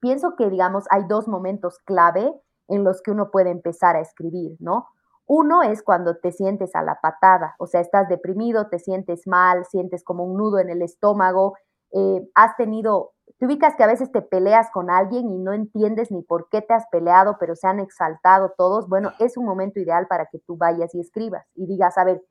pienso que, digamos, hay dos momentos clave en los que uno puede empezar a escribir, ¿no? Uno es cuando te sientes a la patada, o sea, estás deprimido, te sientes mal, sientes como un nudo en el estómago, eh, has tenido te ubicas que a veces te peleas con alguien y no entiendes ni por qué te has peleado, pero se han exaltado todos. Bueno, es un momento ideal para que tú vayas y escribas y digas, a ver,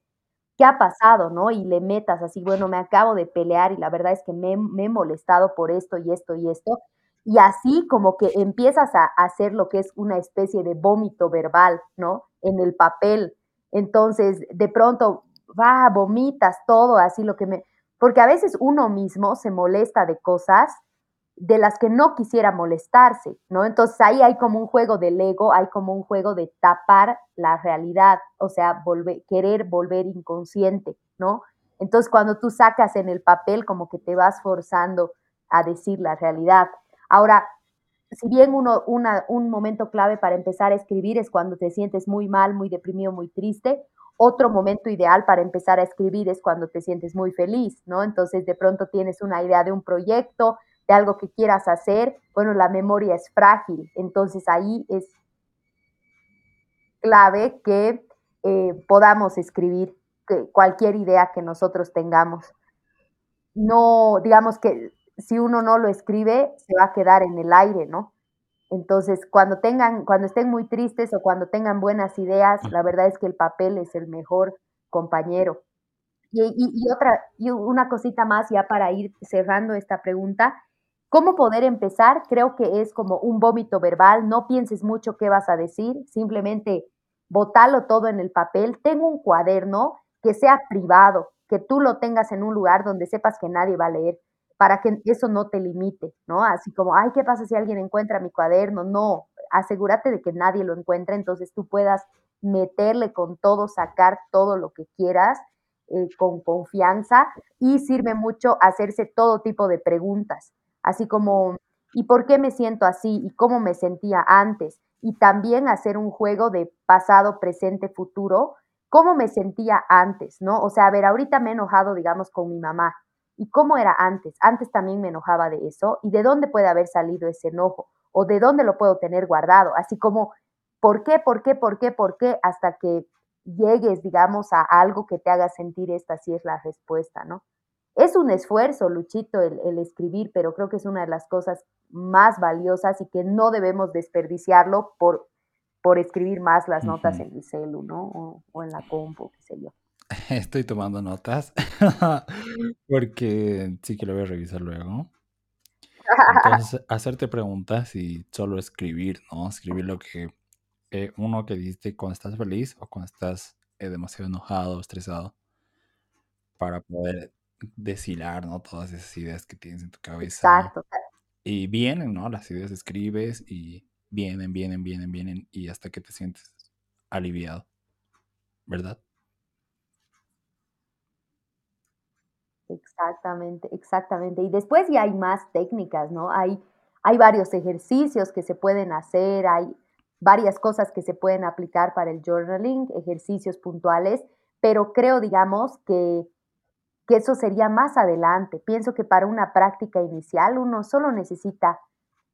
¿qué ha pasado? ¿No? Y le metas así, bueno, me acabo de pelear y la verdad es que me, he molestado por esto y esto y esto. Y así como que empiezas a hacer lo que es una especie de vómito verbal, ¿no? En el papel. Entonces, de pronto, va, vomitas todo, así lo que me... Porque a veces uno mismo se molesta de cosas de las que no quisiera molestarse, ¿no? Entonces ahí hay como un juego del ego, hay como un juego de tapar la realidad, o sea, volver, querer volver inconsciente, ¿no? Entonces cuando tú sacas en el papel como que te vas forzando a decir la realidad. Ahora, si bien uno, un momento clave para empezar a escribir es cuando te sientes muy mal, muy deprimido, muy triste, otro momento ideal para empezar a escribir es cuando te sientes muy feliz, ¿no? Entonces de pronto tienes una idea de un proyecto, de algo que quieras hacer, bueno, la memoria es frágil, entonces ahí es clave que eh, podamos escribir cualquier idea que nosotros tengamos. No, digamos que si uno no lo escribe, se va a quedar en el aire, ¿no? Entonces, cuando tengan, cuando estén muy tristes o cuando tengan buenas ideas, la verdad es que el papel es el mejor compañero. Y, y otra, y una cosita más ya para ir cerrando esta pregunta, ¿Cómo poder empezar? Creo que es como un vómito verbal, no pienses mucho qué vas a decir, simplemente botalo todo en el papel. Tengo un cuaderno que sea privado, que tú lo tengas en un lugar donde sepas que nadie va a leer, para que eso no te limite, ¿no? Así como, ay, ¿qué pasa si alguien encuentra mi cuaderno? No, asegúrate de que nadie lo encuentre, entonces tú puedas meterle con todo, sacar todo lo que quieras eh, con confianza y sirve mucho hacerse todo tipo de preguntas así como, ¿y por qué me siento así? ¿Y cómo me sentía antes? Y también hacer un juego de pasado, presente, futuro, ¿cómo me sentía antes? ¿No? O sea, a ver, ahorita me he enojado, digamos, con mi mamá. ¿Y cómo era antes? Antes también me enojaba de eso. ¿Y de dónde puede haber salido ese enojo? ¿O de dónde lo puedo tener guardado? Así como, ¿por qué, por qué, por qué, por qué? Hasta que llegues, digamos, a algo que te haga sentir esta sí es la respuesta, ¿no? Es un esfuerzo, Luchito, el, escribir, pero creo que es una de las cosas más valiosas y que no debemos desperdiciarlo por, por escribir más las notas en el celu, ¿no? O, en la compu, qué sé yo. Estoy tomando notas porque sí que lo voy a revisar luego. Entonces, hacerte preguntas y solo escribir, ¿no? Escribir lo que eh, uno que dice cuando estás feliz o cuando estás eh, demasiado enojado o estresado para poder deshilar, ¿no? Todas esas ideas que tienes en tu cabeza. Exacto. Y vienen, ¿no? Las ideas escribes y vienen, vienen, vienen, vienen y hasta que te sientes aliviado, ¿verdad? Exactamente, exactamente. Y después ya hay más técnicas, ¿no? Hay, hay varios ejercicios que se pueden hacer, hay varias cosas que se pueden aplicar para el journaling, ejercicios puntuales, pero creo, digamos, que, que eso sería más adelante. Pienso que para una práctica inicial uno solo necesita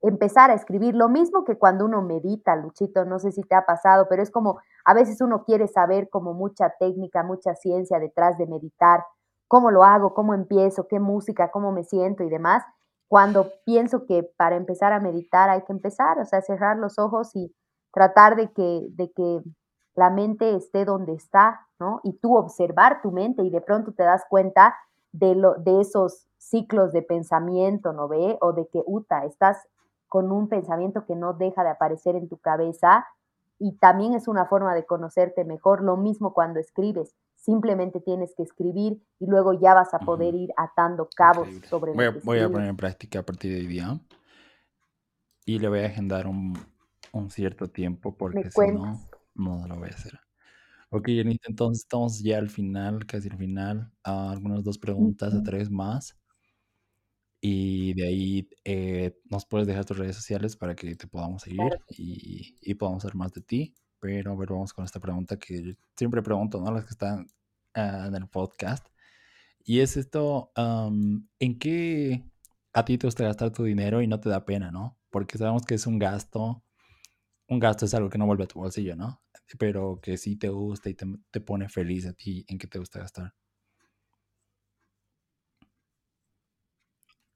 empezar a escribir lo mismo que cuando uno medita, Luchito, no sé si te ha pasado, pero es como a veces uno quiere saber como mucha técnica, mucha ciencia detrás de meditar, cómo lo hago, cómo empiezo, qué música, cómo me siento y demás, cuando pienso que para empezar a meditar hay que empezar, o sea, cerrar los ojos y tratar de que, de que la mente esté donde está, ¿no? Y tú observar tu mente y de pronto te das cuenta de, lo, de esos ciclos de pensamiento, ¿no ve? O de que, uta, estás con un pensamiento que no deja de aparecer en tu cabeza y también es una forma de conocerte mejor. Lo mismo cuando escribes, simplemente tienes que escribir y luego ya vas a poder ir atando cabos sobre voy a, voy a poner en práctica a partir de hoy día y le voy a agendar un, un cierto tiempo porque si no, no lo voy a hacer. Ok, entonces estamos ya al final, casi al final. Ah, algunas dos preguntas a tres más. Y de ahí eh, nos puedes dejar tus redes sociales para que te podamos seguir y, y podamos saber más de ti. Pero a ver, vamos con esta pregunta que siempre pregunto, ¿no? Las que están ah, en el podcast. Y es esto, ¿en qué a ti te gusta gastar tu dinero y no te da pena, ¿no? Porque sabemos que es un gasto un gasto es algo que no vuelve a tu bolsillo, ¿no? Pero que sí te gusta y te, pone feliz a ti en qué te gusta gastar.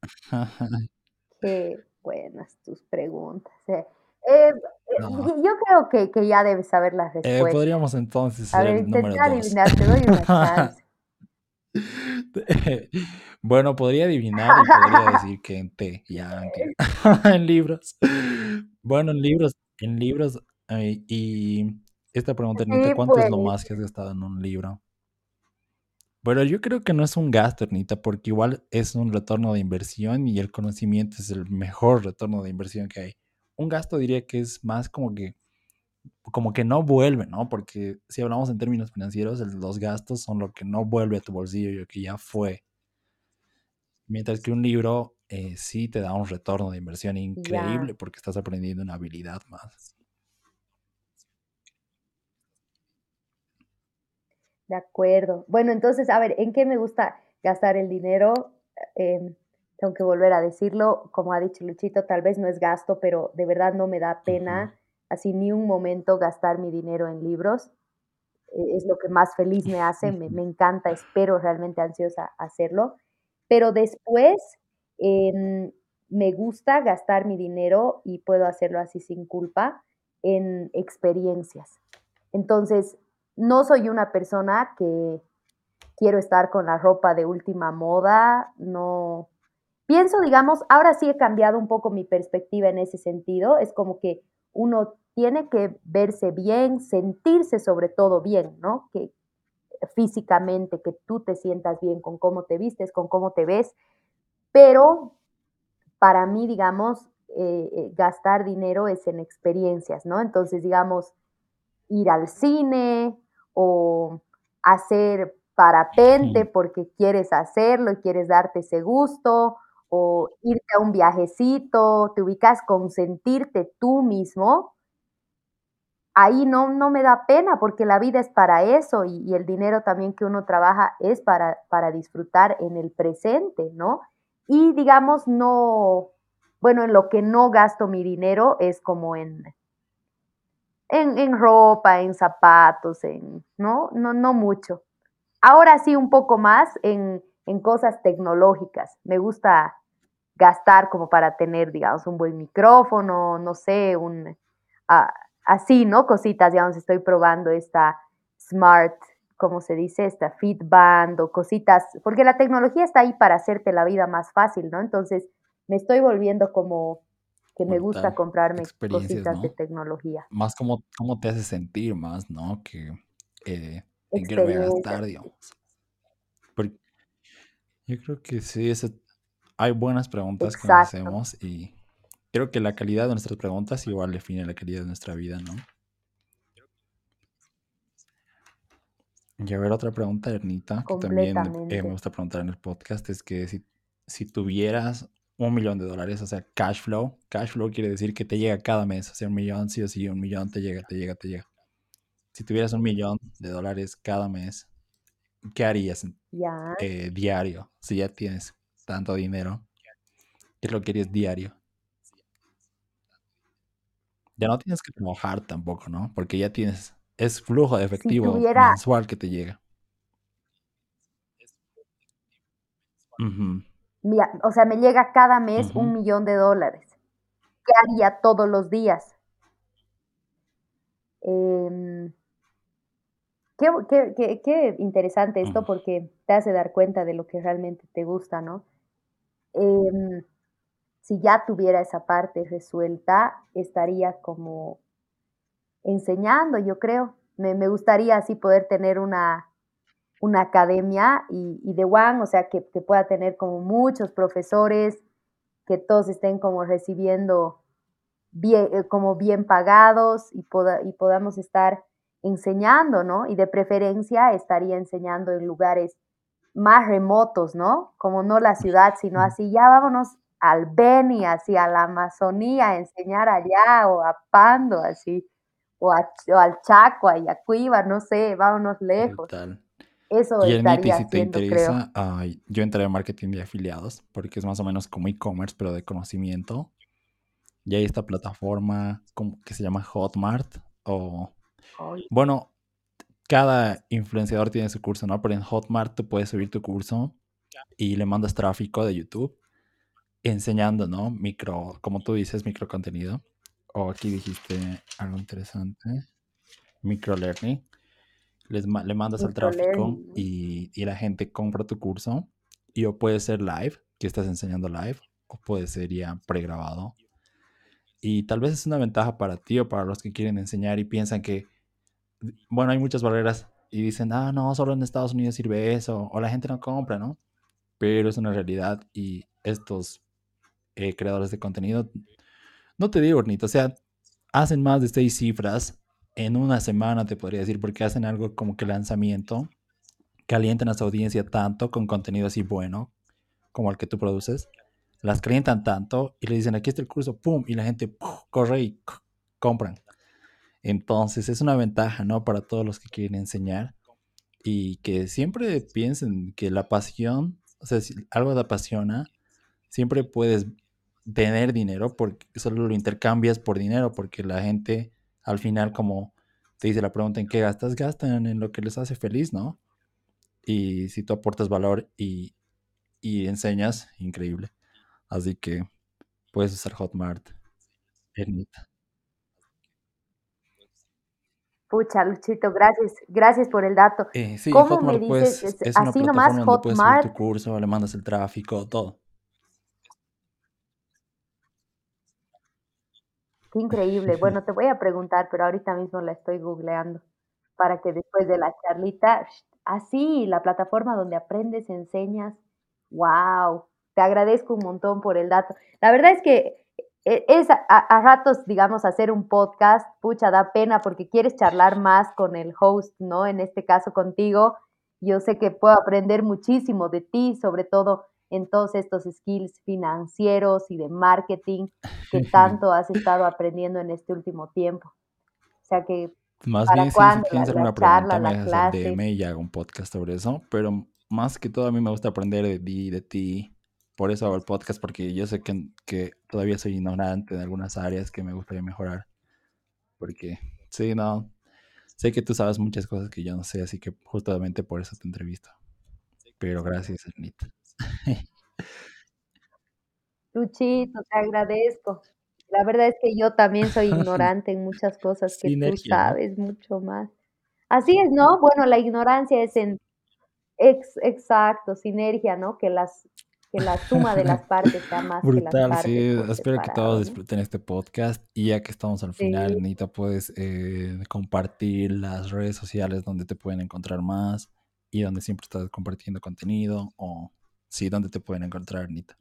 Qué buenas tus preguntas. Eh, eh, eh Yo creo que, que, ya debes saber las respuestas. podríamos entonces a ver, número adivinar, te doy una chance. bueno, podría adivinar y podría decir que en té, ya en libros. Bueno, en libros en libros, y esta pregunta, Ernita, ¿cuánto es lo pues. más que has gastado en un libro? Bueno, yo creo que no es un gasto, Ernita, porque igual es un retorno de inversión y el conocimiento es el mejor retorno de inversión que hay. Un gasto diría que es más como que, como que no vuelve, ¿no? Porque si hablamos en términos financieros, los gastos son lo que no vuelve a tu bolsillo y lo que ya fue. Mientras que un libro eh, sí te da un retorno de inversión increíble porque estás aprendiendo una habilidad más. De acuerdo. Bueno, entonces, a ver, ¿en qué me gusta gastar el dinero? Em, tengo que volver a decirlo, como ha dicho Luchito, tal vez no es gasto, pero de verdad no me da pena así ni un momento gastar mi dinero en libros. E, es lo que más feliz me hace, me, me encanta, espero realmente ansiosa hacerlo. Pero después Em, me gusta gastar mi dinero y puedo hacerlo así sin culpa en experiencias. Entonces, no soy una persona que quiero estar con la ropa de última moda, no. Pienso, digamos, ahora sí he cambiado un poco mi perspectiva en ese sentido, es como que uno tiene que verse bien, sentirse sobre todo bien, ¿no? Que físicamente, que tú te sientas bien con cómo te vistes, con cómo te ves pero para mí, digamos, eh, eh, gastar dinero es en experiencias, ¿no? Entonces, digamos, ir al cine o hacer parapente porque quieres hacerlo y quieres darte ese gusto, o irte a un viajecito, te ubicas con sentirte tú mismo, ahí no, no me da pena porque la vida es para eso y, y el dinero también que uno trabaja es para, para disfrutar en el presente, ¿no? Y digamos, no, bueno, en lo que no gasto mi dinero es como en, en, ropa, en zapatos, en, ¿no? ¿no? No mucho. Ahora sí un poco más en en cosas tecnológicas. Me gusta gastar como para tener, digamos, un buen micrófono, no sé, un, ah, así, ¿no? Cositas, digamos, estoy probando esta smart, ¿cómo se dice? Esta Fitband o cositas, porque la tecnología está ahí para hacerte la vida más fácil, ¿no? Entonces, me estoy volviendo como que me gusta comprarme cositas de tecnología. Más como cómo te hace sentir más, ¿no? Que eh, en qué voy a gastar, digamos. yo creo que sí, hay buenas preguntas que hacemos y creo que la calidad de nuestras preguntas igual define la calidad de nuestra vida, ¿no? Y a ver, otra pregunta, Ernita, que también eh, me gusta preguntar en el podcast, es que si, si tuvieras un millón de dólares, o sea, cash flow. Cash flow quiere decir que te llega cada mes, o sea, un millón, sí o sí, un millón te llega, te llega, te llega. Si tuvieras un millón de dólares cada mes, ¿qué harías eh, diario? Si ya tienes tanto dinero, ¿qué es lo que harías diario? Ya no tienes que trabajar tampoco, ¿no? Porque ya tienes, es flujo de efectivo mensual que te llega o sea, me llega cada mes un millón de dólares. ¿Qué haría todos los días? Em, qué, interesante esto porque te hace dar cuenta de lo que realmente te gusta, ¿no? Em, si ya tuviera esa parte resuelta, estaría como enseñando, yo creo. Me, me gustaría así poder tener una, una academia y, de One, o sea, que, pueda tener como muchos profesores, que todos estén como recibiendo bien, eh, como bien pagados y, y podamos estar enseñando, ¿no? Y de preferencia estaría enseñando en lugares más remotos, ¿no? Como no la ciudad, sino así, ya vámonos al Beni, así a la Amazonía, a enseñar allá, o a Pando, así, o, al Chaco, a Yacuiba, no sé, vámonos lejos. Eso y estaría si te interesa, yo entré en marketing de afiliados porque es más o menos como e-commerce, pero de conocimiento. Y hay esta plataforma que se llama Hotmart. O, bueno, cada influenciador tiene su curso, ¿no? Pero en Hotmart tú puedes subir tu curso y le mandas tráfico de YouTube enseñando, ¿no? Micro, como tú dices, micro contenido. O aquí dijiste algo interesante. Micro learning le mandas el tráfico y, la gente compra tu curso. Y o puede ser live, que estás enseñando live, o puede ser ya pregrabado. Y tal vez es una ventaja para ti o para los que quieren enseñar y piensan que, bueno, hay muchas barreras y dicen, ah, no, solo en Estados Unidos sirve eso, o la gente no compra, ¿no? Pero es una realidad y estos eh, creadores de contenido, no te digo, Ornito, o sea, hacen más de seis cifras en una semana, te podría decir, porque hacen algo como que lanzamiento, calientan a su audiencia tanto con contenido así bueno como el que tú produces, las calientan tanto y le dicen, aquí está el curso, ¡pum! Y la gente corre y compran. Entonces es una ventaja, ¿no? Para todos los que quieren enseñar y que siempre piensen que la pasión, o sea, si algo te apasiona, siempre puedes tener dinero porque solo lo intercambias por dinero porque la gente al final, como te dice la pregunta en qué gastas, gastan en lo que les hace feliz, ¿no? Y si tú aportas valor y, enseñas, increíble. Así que puedes usar Hotmart, Ernita. Pucha, Luchito, gracias, gracias por el dato. Eh, sí, ¿Cómo Hotmart, me dices? Pues, es así nomás Hotmart. Puedes subir tu curso, le mandas el tráfico, todo. Increíble. Bueno, te voy a preguntar, pero ahorita mismo la estoy googleando para que después de la charlita, así, la plataforma donde aprendes, enseñas. Wow, te agradezco un montón por el dato. La verdad es que e, es a, ratos, digamos, hacer un podcast, pucha, da pena porque quieres charlar más con el host, ¿no? En este caso contigo. Yo sé que puedo aprender muchísimo de ti, sobre todo en todos estos skills financieros y de marketing que tanto has estado aprendiendo en este último tiempo. O sea que más bien si quieren hacer una pregunta me dejas DM y hago un podcast sobre eso, pero más que todo a mí me gusta aprender de ti, de ti. Por eso hago el podcast, porque yo sé que, que todavía soy ignorante en algunas áreas que me gustaría mejorar. Porque, sí, no, sé que tú sabes muchas cosas que yo no sé, así que justamente por eso te entrevisto. pero gracias, Ernita. Luchito, te agradezco. La verdad es que yo también soy ignorante en muchas cosas que tú sabes mucho más. Así es, ¿no? Bueno, la ignorancia es en ex exacto, sinergia, ¿no? Que las que la suma de las partes sea más que las Brutal, partes sí. Espero que todos ¿no? disfruten este podcast. Y ya que estamos al final, Sí. Ernita, puedes eh, compartir las redes sociales donde te pueden encontrar más y donde siempre estás compartiendo contenido o sí, donde te pueden encontrar, Ernita.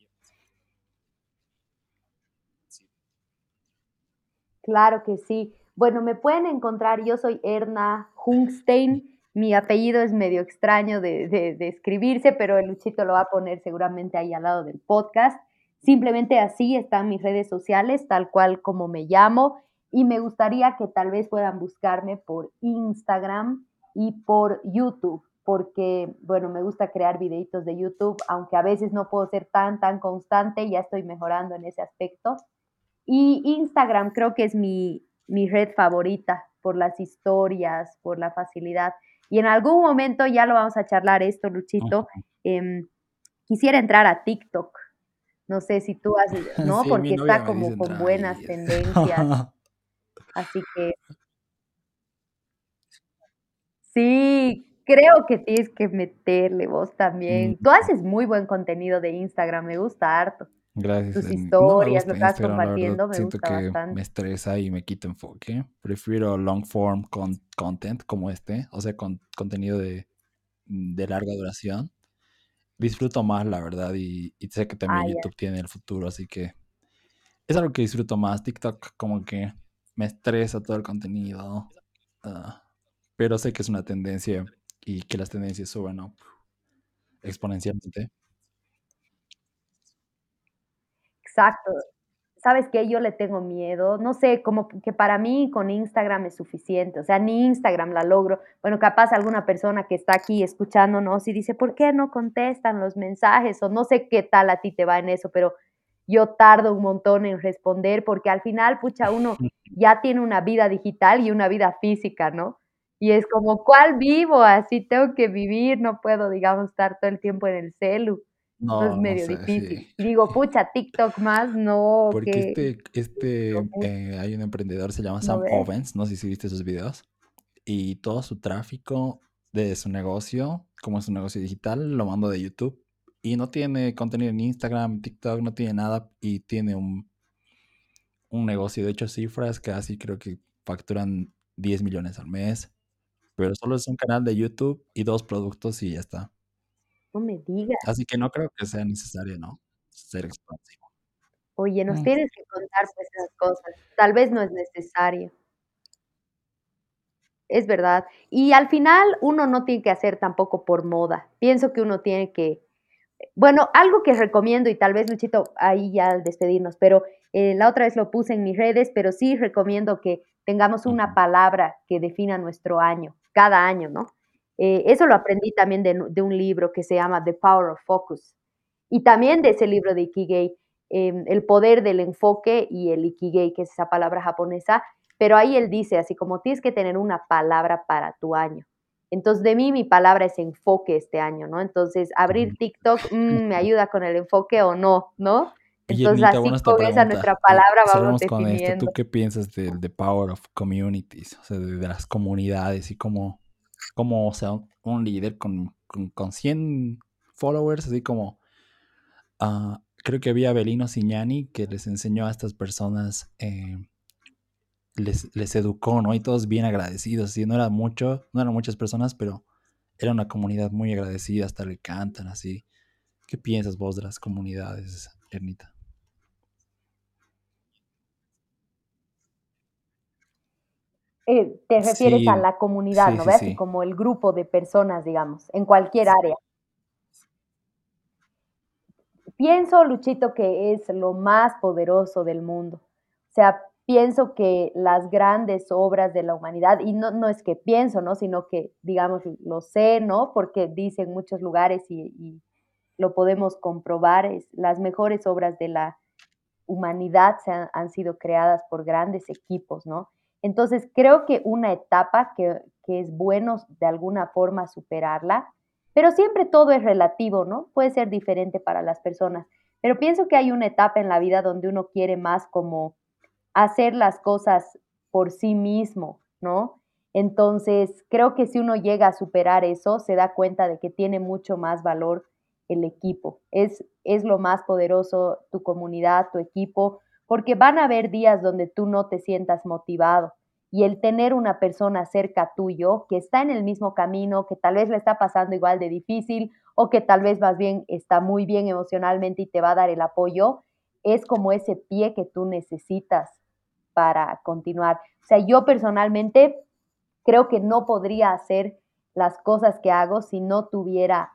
Claro que sí. Bueno, me pueden encontrar, yo soy Erna Hungstein, mi apellido es medio extraño de, de- de escribirse, pero el Luchito lo va a poner seguramente ahí al lado del podcast. Simplemente así están mis redes sociales, tal cual como me llamo, y me gustaría que tal vez puedan buscarme por Instagram y por YouTube, porque, bueno, me gusta crear videitos de YouTube, aunque a veces no puedo ser tan, tan constante, ya estoy mejorando en ese aspecto. Y Instagram creo que es mi, mi red favorita por las historias, por la facilidad. Y en algún momento ya lo vamos a charlar esto, Luchito. Em, quisiera entrar a TikTok. No sé si tú has, ¿no? Sí, Porque está como con buenas tendencias. Así que sí, creo que tienes que meterle vos Mm, también. Tú haces muy buen contenido de Instagram, me gusta harto. Gracias. Tus Ernita. No me historias, lo que verdad. compartiendo, me Siento gusta que me bastante. estresa y me quita enfoque. Prefiero long form con content como este, o sea, con contenido de, de larga duración. Disfruto más, la verdad, y, y sé que Ah, también ya. YouTube tiene el futuro, así que es algo que disfruto más. TikTok como que me estresa todo el contenido, ah, pero sé que es una tendencia y que las tendencias suben ¿no? exponencialmente. Exacto. ¿Sabes qué? Yo le tengo miedo. No sé, como que para mí con Instagram es suficiente. O sea, ni Instagram la logro. Bueno, capaz alguna persona que está aquí escuchándonos y dice, ¿por qué no contestan los mensajes? O no sé qué tal a ti te va en eso, pero yo tardo un montón en responder porque al final, pucha, uno ya tiene una vida digital y una vida física, ¿no? Y es como, ¿cuál vivo? Así tengo que vivir, no puedo, digamos, estar todo el tiempo en el celu. Eso es No, no medio sé, difícil. sí. Digo, pucha, TikTok más, no, Porque que este, este, no, eh, hay un emprendedor, se llama ¿no Sam ves? Ovens, no sé si viste sus videos, y todo su tráfico de su negocio, como es un negocio digital, lo manda de YouTube, y no tiene contenido en Instagram, TikTok, no tiene nada, y tiene un, un negocio de hecho cifras que así creo que facturan 10 millones al mes, pero solo es un canal de YouTube y dos productos y ya está. No me digas. Así que no creo que sea necesario, ¿no? Ser expansivo. Oye, nos Mm. tienes que contar pues esas cosas. Tal vez no es necesario. Es verdad. Y al final uno no tiene que hacer tampoco por moda. Pienso que uno tiene que, bueno, algo que recomiendo y tal vez Luchito ahí ya al despedirnos, pero eh, la otra vez lo puse en mis redes, pero sí recomiendo que tengamos una palabra que defina nuestro año, cada año, ¿no? Eh, eso lo aprendí también de, de un libro que se llama The Power of Focus y también de ese libro de Ikigai, eh, El poder del enfoque y el Ikigai, que es esa palabra japonesa, pero ahí él dice así como tienes que tener una palabra para tu año. Entonces, de mí mi palabra es enfoque este año, ¿no? Entonces, abrir. TikTok mm, me ayuda con el enfoque o no, ¿no? Oye, Entonces, así con esa nuestra palabra vamos con esto. definiendo. ¿Tú qué piensas del The Power of Communities? O sea, de, de las comunidades y cómo, cómo o sea, un, un líder con, con, con 100 followers, así como ah, creo que había Belino Signani que les enseñó a estas personas, eh, les, les educó, ¿no? Y todos bien agradecidos. No eran mucho, no eran muchas personas, pero era una comunidad muy agradecida, hasta le cantan así. ¿Qué piensas vos de las comunidades, Ernita? Eh, te refieres a Sí, la comunidad, sí, ¿no sí, ve? Así sí. como el grupo de personas, digamos, en cualquier área. Pienso, Luchito, que es lo más poderoso del mundo. O sea, pienso que las grandes obras de la humanidad, y no, no es que pienso, ¿no? Sino que, digamos, lo sé, ¿no? Porque dice en muchos lugares y, y lo podemos comprobar, es, las mejores obras de la humanidad se han, han sido creadas por grandes equipos, ¿no? Entonces, creo que una etapa que, es bueno de alguna forma superarla pero siempre todo es relativo, ¿no? Puede ser diferente para las personas, pero pienso que hay una etapa en la vida donde uno quiere más como hacer las cosas por sí mismo, ¿no? Entonces, creo que si uno llega a superar eso, se da cuenta de que tiene mucho más valor el equipo. Es, es lo más poderoso, tu comunidad, tu equipo, porque van a haber días donde tú no te sientas motivado. Y el tener una persona cerca tuyo que está en el mismo camino, que tal vez le está pasando igual de difícil o que tal vez más bien está muy bien emocionalmente y te va a dar el apoyo, es como ese pie que tú necesitas para continuar. O sea, yo personalmente creo que no podría hacer las cosas que hago si no tuviera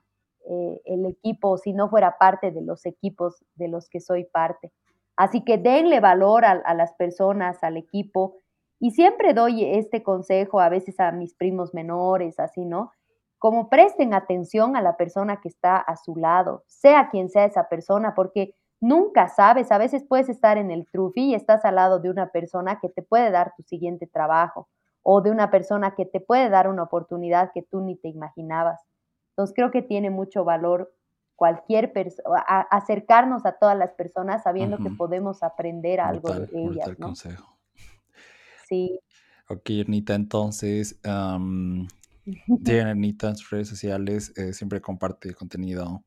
eh, el equipo, si no fuera parte de los equipos de los que soy parte. Así que denle valor a, las personas, al equipo. Y siempre doy este consejo a veces a mis primos menores, así, ¿no? Como presten atención a la persona que está a su lado, sea quien sea esa persona, porque nunca sabes, a veces puedes estar en el trufi y estás al lado de una persona que te puede dar tu siguiente trabajo o de una persona que te puede dar una oportunidad que tú ni te imaginabas. Entonces creo que tiene mucho valor cualquier persona, acercarnos a todas las personas sabiendo que podemos aprender algo de ellas. ¿no? consejo. Sí. Ok, Ernita, entonces, um, Ernita en sus redes sociales eh, siempre comparte contenido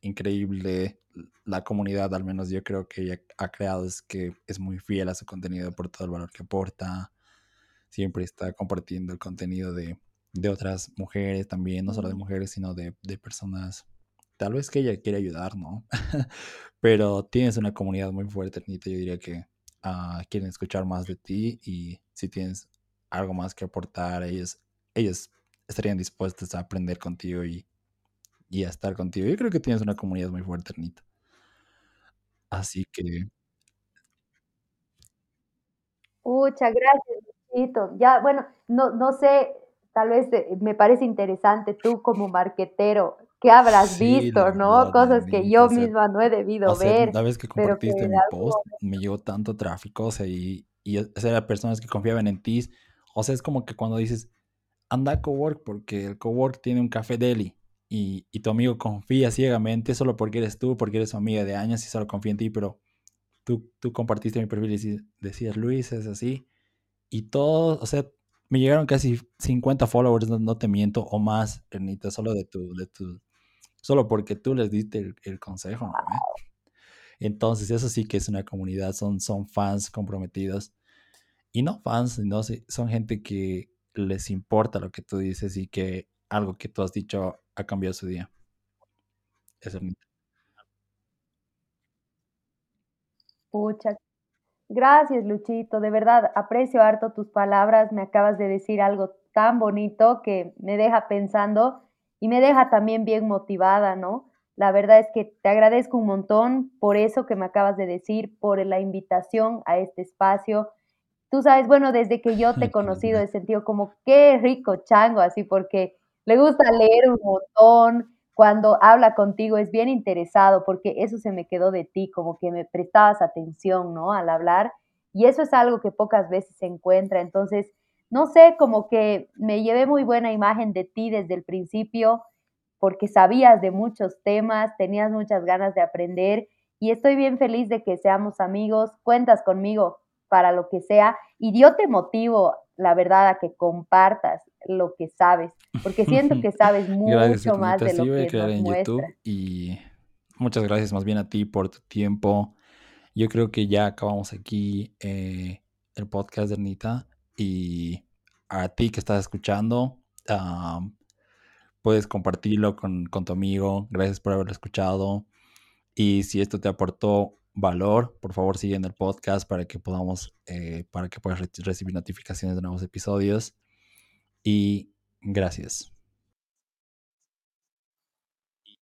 increíble. La comunidad, al menos yo creo que ella ha creado, es que es muy fiel a su contenido por todo el valor que aporta siempre está compartiendo el contenido de, otras mujeres también, no solo de mujeres, sino de, personas, tal vez que ella quiere ayudar, ¿no? Pero tienes una comunidad muy fuerte, Nita, yo diría que ah, quieren escuchar más de ti y si tienes algo más que aportar, ellos, ellos estarían dispuestos a aprender contigo y, y a estar contigo. Yo creo que tienes una comunidad muy fuerte, Nita. Así que... Muchas gracias. Ya, bueno, no, no sé, tal vez eh, me parece interesante tú como marquetero, ¿qué habrás visto, no? Cosas que yo misma no he debido ver. La vez que compartiste mi post, me llegó tanto tráfico, o sea, y, y eran personas que confiaban en ti. O sea, es como que cuando dices, anda a cowork porque el cowork tiene un café deli y, y tu amigo confía ciegamente solo porque eres tú, porque eres su amiga de años y solo confía en ti, pero tú, tú compartiste mi perfil y decías, Luis, es así y todos, o sea, me llegaron casi 50 followers, no, te miento, o más, Ernita, solo de tu, de tu, solo porque tú les diste el, consejo, ¿no? Entonces, eso sí que es una comunidad, son, son fans comprometidos. Y no fans, sino son gente que les importa lo que tú dices y que algo que tú has dicho ha cambiado su día. Eso, Ernita. Pucha, Gracias, Luchito. De verdad, aprecio harto tus palabras. Me acabas de decir algo tan bonito que me deja pensando y me deja también bien motivada, ¿no? La verdad es que te agradezco un montón por eso que me acabas de decir, por la invitación a este espacio. Tú sabes, bueno, desde que yo te he conocido he sentido como qué rico chango, así porque le gusta leer un montón, cuando habla contigo es bien interesado porque eso se me quedó de ti, como que me prestabas atención, ¿no? Al hablar. Y eso es algo que pocas veces se encuentra. Entonces, no sé, como que me llevé muy buena imagen de ti desde el principio porque sabías de muchos temas, tenías muchas ganas de aprender y estoy bien feliz de que seamos amigos. Cuentas conmigo para lo que sea y yo te motivo, la verdad, a que compartas lo que sabes, porque siento que sabes mucho más de lo que nos en YouTube y muchas gracias más bien a ti por tu tiempo. Yo creo que ya acabamos aquí eh, el podcast de Ernita y a ti que estás escuchando, puedes compartirlo con, con tu amigo. Gracias por haberlo escuchado. Y si esto te aportó valor, por favor sigue en el podcast para que podamos, eh, para que puedas recibir notificaciones de nuevos episodios. Y gracias.